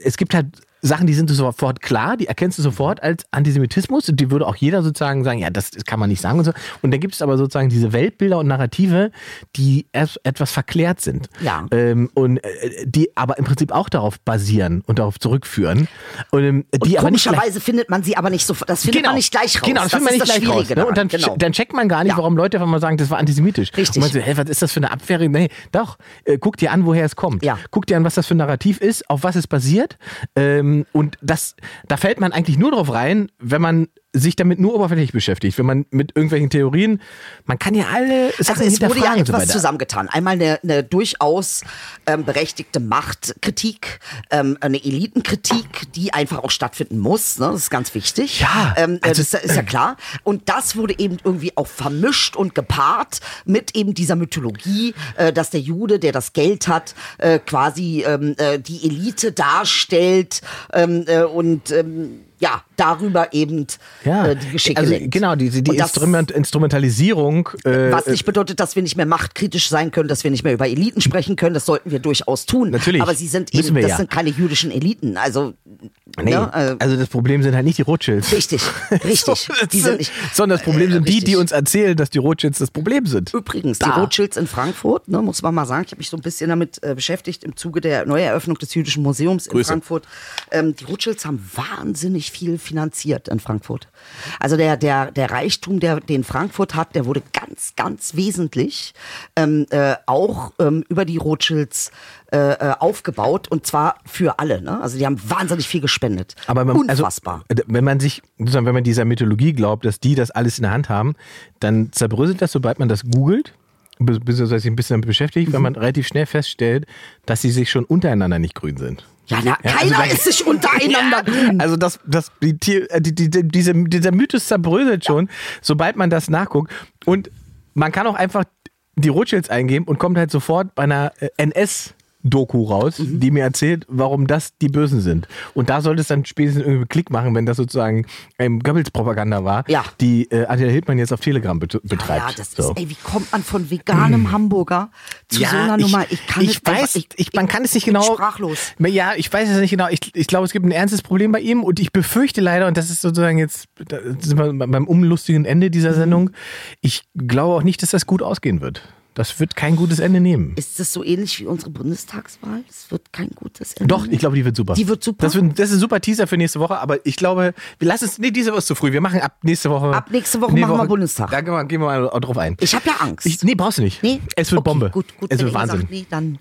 Speaker 2: es gibt halt Sachen, die sind sofort klar, die erkennst du sofort als Antisemitismus und die würde auch jeder sozusagen sagen, ja, das kann man nicht sagen und so. Und dann gibt es aber sozusagen diese Weltbilder und Narrative, die erst etwas verklärt sind.
Speaker 4: Ja.
Speaker 2: Ähm, und äh, die aber im Prinzip auch darauf basieren und darauf zurückführen. Und, ähm, die
Speaker 4: Und
Speaker 2: gleich-
Speaker 4: komischerweise findet man sie aber nicht sofort. Das findet man nicht gleich raus.
Speaker 2: Genau, das, findet man nicht
Speaker 4: das
Speaker 2: gleich raus.
Speaker 4: Schwierige
Speaker 2: Ne? Und dann,
Speaker 4: genau.
Speaker 2: dann checkt man gar nicht,
Speaker 4: Ja.
Speaker 2: warum Leute einfach mal sagen, das war antisemitisch.
Speaker 4: Richtig.
Speaker 2: Und man so, hä, was ist das für eine Abwehr? Nee, doch, äh, guck dir an, woher es kommt.
Speaker 4: Ja.
Speaker 2: Guck dir an, was das für ein Narrativ ist, auf was es basiert. Ähm, und das, da fällt man eigentlich nur drauf rein, wenn man sich damit nur oberflächlich beschäftigt. Wenn man mit irgendwelchen Theorien, man kann ja alle Sachen
Speaker 4: Also es wurde ja
Speaker 2: so
Speaker 4: etwas
Speaker 2: weiter.
Speaker 4: zusammengetan. Einmal eine, eine durchaus ähm, berechtigte Machtkritik, ähm, eine Elitenkritik, die einfach auch stattfinden muss. Ne? Das ist ganz wichtig.
Speaker 2: Ja,
Speaker 4: ähm, äh,
Speaker 2: also-
Speaker 4: das ist ja klar. Und das wurde eben irgendwie auch vermischt und gepaart mit eben dieser Mythologie, äh, dass der Jude, der das Geld hat, äh, quasi ähm, äh, die Elite darstellt ähm, äh, und ähm, ja, darüber eben
Speaker 2: ja,
Speaker 4: äh, die Geschicke
Speaker 2: also,
Speaker 4: lenkt.
Speaker 2: genau, die, die
Speaker 4: das-
Speaker 2: Instrument, Instrumentalisierung. Äh,
Speaker 4: was nicht bedeutet, dass wir nicht mehr machtkritisch sein können, dass wir nicht mehr über Eliten sprechen können. Das sollten wir durchaus tun.
Speaker 2: Natürlich.
Speaker 4: Aber sie sind eben, das
Speaker 2: ja.
Speaker 4: sind keine jüdischen Eliten. Also,
Speaker 2: nee,
Speaker 4: ne, äh,
Speaker 2: also das Problem sind halt nicht die Rothschilds.
Speaker 4: richtig, richtig. die sind nicht,
Speaker 2: Sondern das Problem
Speaker 4: äh,
Speaker 2: sind die, die uns erzählen, dass die Rothschilds das Problem sind.
Speaker 4: Übrigens,
Speaker 2: Da.
Speaker 4: die Rothschilds in Frankfurt, ne, muss man mal sagen, ich habe mich so ein bisschen damit äh, beschäftigt im Zuge der Neueröffnung des Jüdischen Museums in
Speaker 2: Grüße.
Speaker 4: Frankfurt. Ähm, die Rothschilds haben wahnsinnig viel finanziert in Frankfurt. Also der, der, der Reichtum, der, den Frankfurt hat, der wurde ganz, ganz wesentlich ähm, äh, auch ähm, über die Rothschilds äh, äh, aufgebaut und zwar für alle. Ne? Also die haben wahnsinnig viel gespendet.
Speaker 2: Aber man,
Speaker 4: Unfassbar.
Speaker 2: Also, wenn man sich, wenn man dieser Mythologie glaubt, dass die das alles in der Hand haben, dann zerbröselt das, sobald man das googelt, beziehungsweise sich ein bisschen damit beschäftigt, weil man relativ schnell feststellt, dass sie sich schon untereinander nicht grün sind.
Speaker 4: ja, na,
Speaker 2: Ja, also
Speaker 4: keiner
Speaker 2: da-
Speaker 4: ist sich untereinander grün.
Speaker 2: Also das, das, die, Tier- äh, die, die, die, diese, dieser Mythos zerbröselt schon, sobald man das nachguckt. Und man kann auch einfach die Rothschilds eingeben und kommt halt sofort bei einer äh, NS Doku raus,
Speaker 4: Mhm.
Speaker 2: die mir erzählt, warum das die Bösen sind. Und da sollte es dann spätestens irgendwie Klick machen, wenn das sozusagen ähm, Goebbels-Propaganda war,
Speaker 4: Ja.
Speaker 2: die äh, Attila Hildmann jetzt auf Telegram bet betreibt.
Speaker 4: Ja, das
Speaker 2: So.
Speaker 4: ist, ey, wie kommt man von veganem Hamburger zu so einer Nummer? Ich kann
Speaker 2: ich
Speaker 4: es einfach-
Speaker 2: weiß, ich, man kann es nicht genau.
Speaker 4: sprachlos.
Speaker 2: Ja, ich weiß es nicht genau. Ich, ich glaube, es gibt ein ernstes Problem bei ihm und ich befürchte leider, und das ist sozusagen jetzt, sind wir beim unlustigen Ende dieser
Speaker 4: Mhm.
Speaker 2: Sendung, ich glaube auch nicht, dass das gut ausgehen wird. Das wird kein gutes Ende nehmen.
Speaker 4: Ist das so ähnlich wie unsere Bundestagswahl? Das wird kein gutes Ende.
Speaker 2: Doch, ich glaube, die wird super.
Speaker 4: Die wird super?
Speaker 2: Das, wird, das ist ein super Teaser für nächste Woche, aber ich glaube, wir lassen es, nee, diese Woche ist zu früh. Wir machen ab nächste Woche.
Speaker 4: Ab nächste Woche machen wir Bundestag.
Speaker 2: Da gehen wir, gehen wir mal drauf ein.
Speaker 4: Ich habe ja Angst.
Speaker 2: Ich, nee, brauchst du nicht.
Speaker 4: nee?
Speaker 2: Es wird
Speaker 4: okay,
Speaker 2: Bombe.
Speaker 4: Gut, gut.
Speaker 2: es wird Wahnsinn.
Speaker 4: Sagt, nee, dann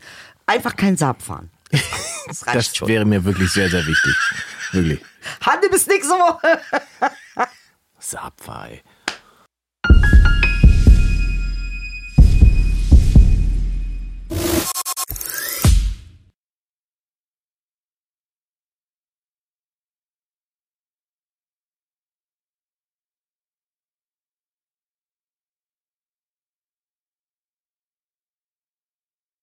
Speaker 4: einfach kein Saab fahren. Das reicht
Speaker 2: das
Speaker 4: schon.
Speaker 2: wäre mir wirklich sehr, sehr wichtig. Wirklich.
Speaker 4: Hanne bis nächste Woche.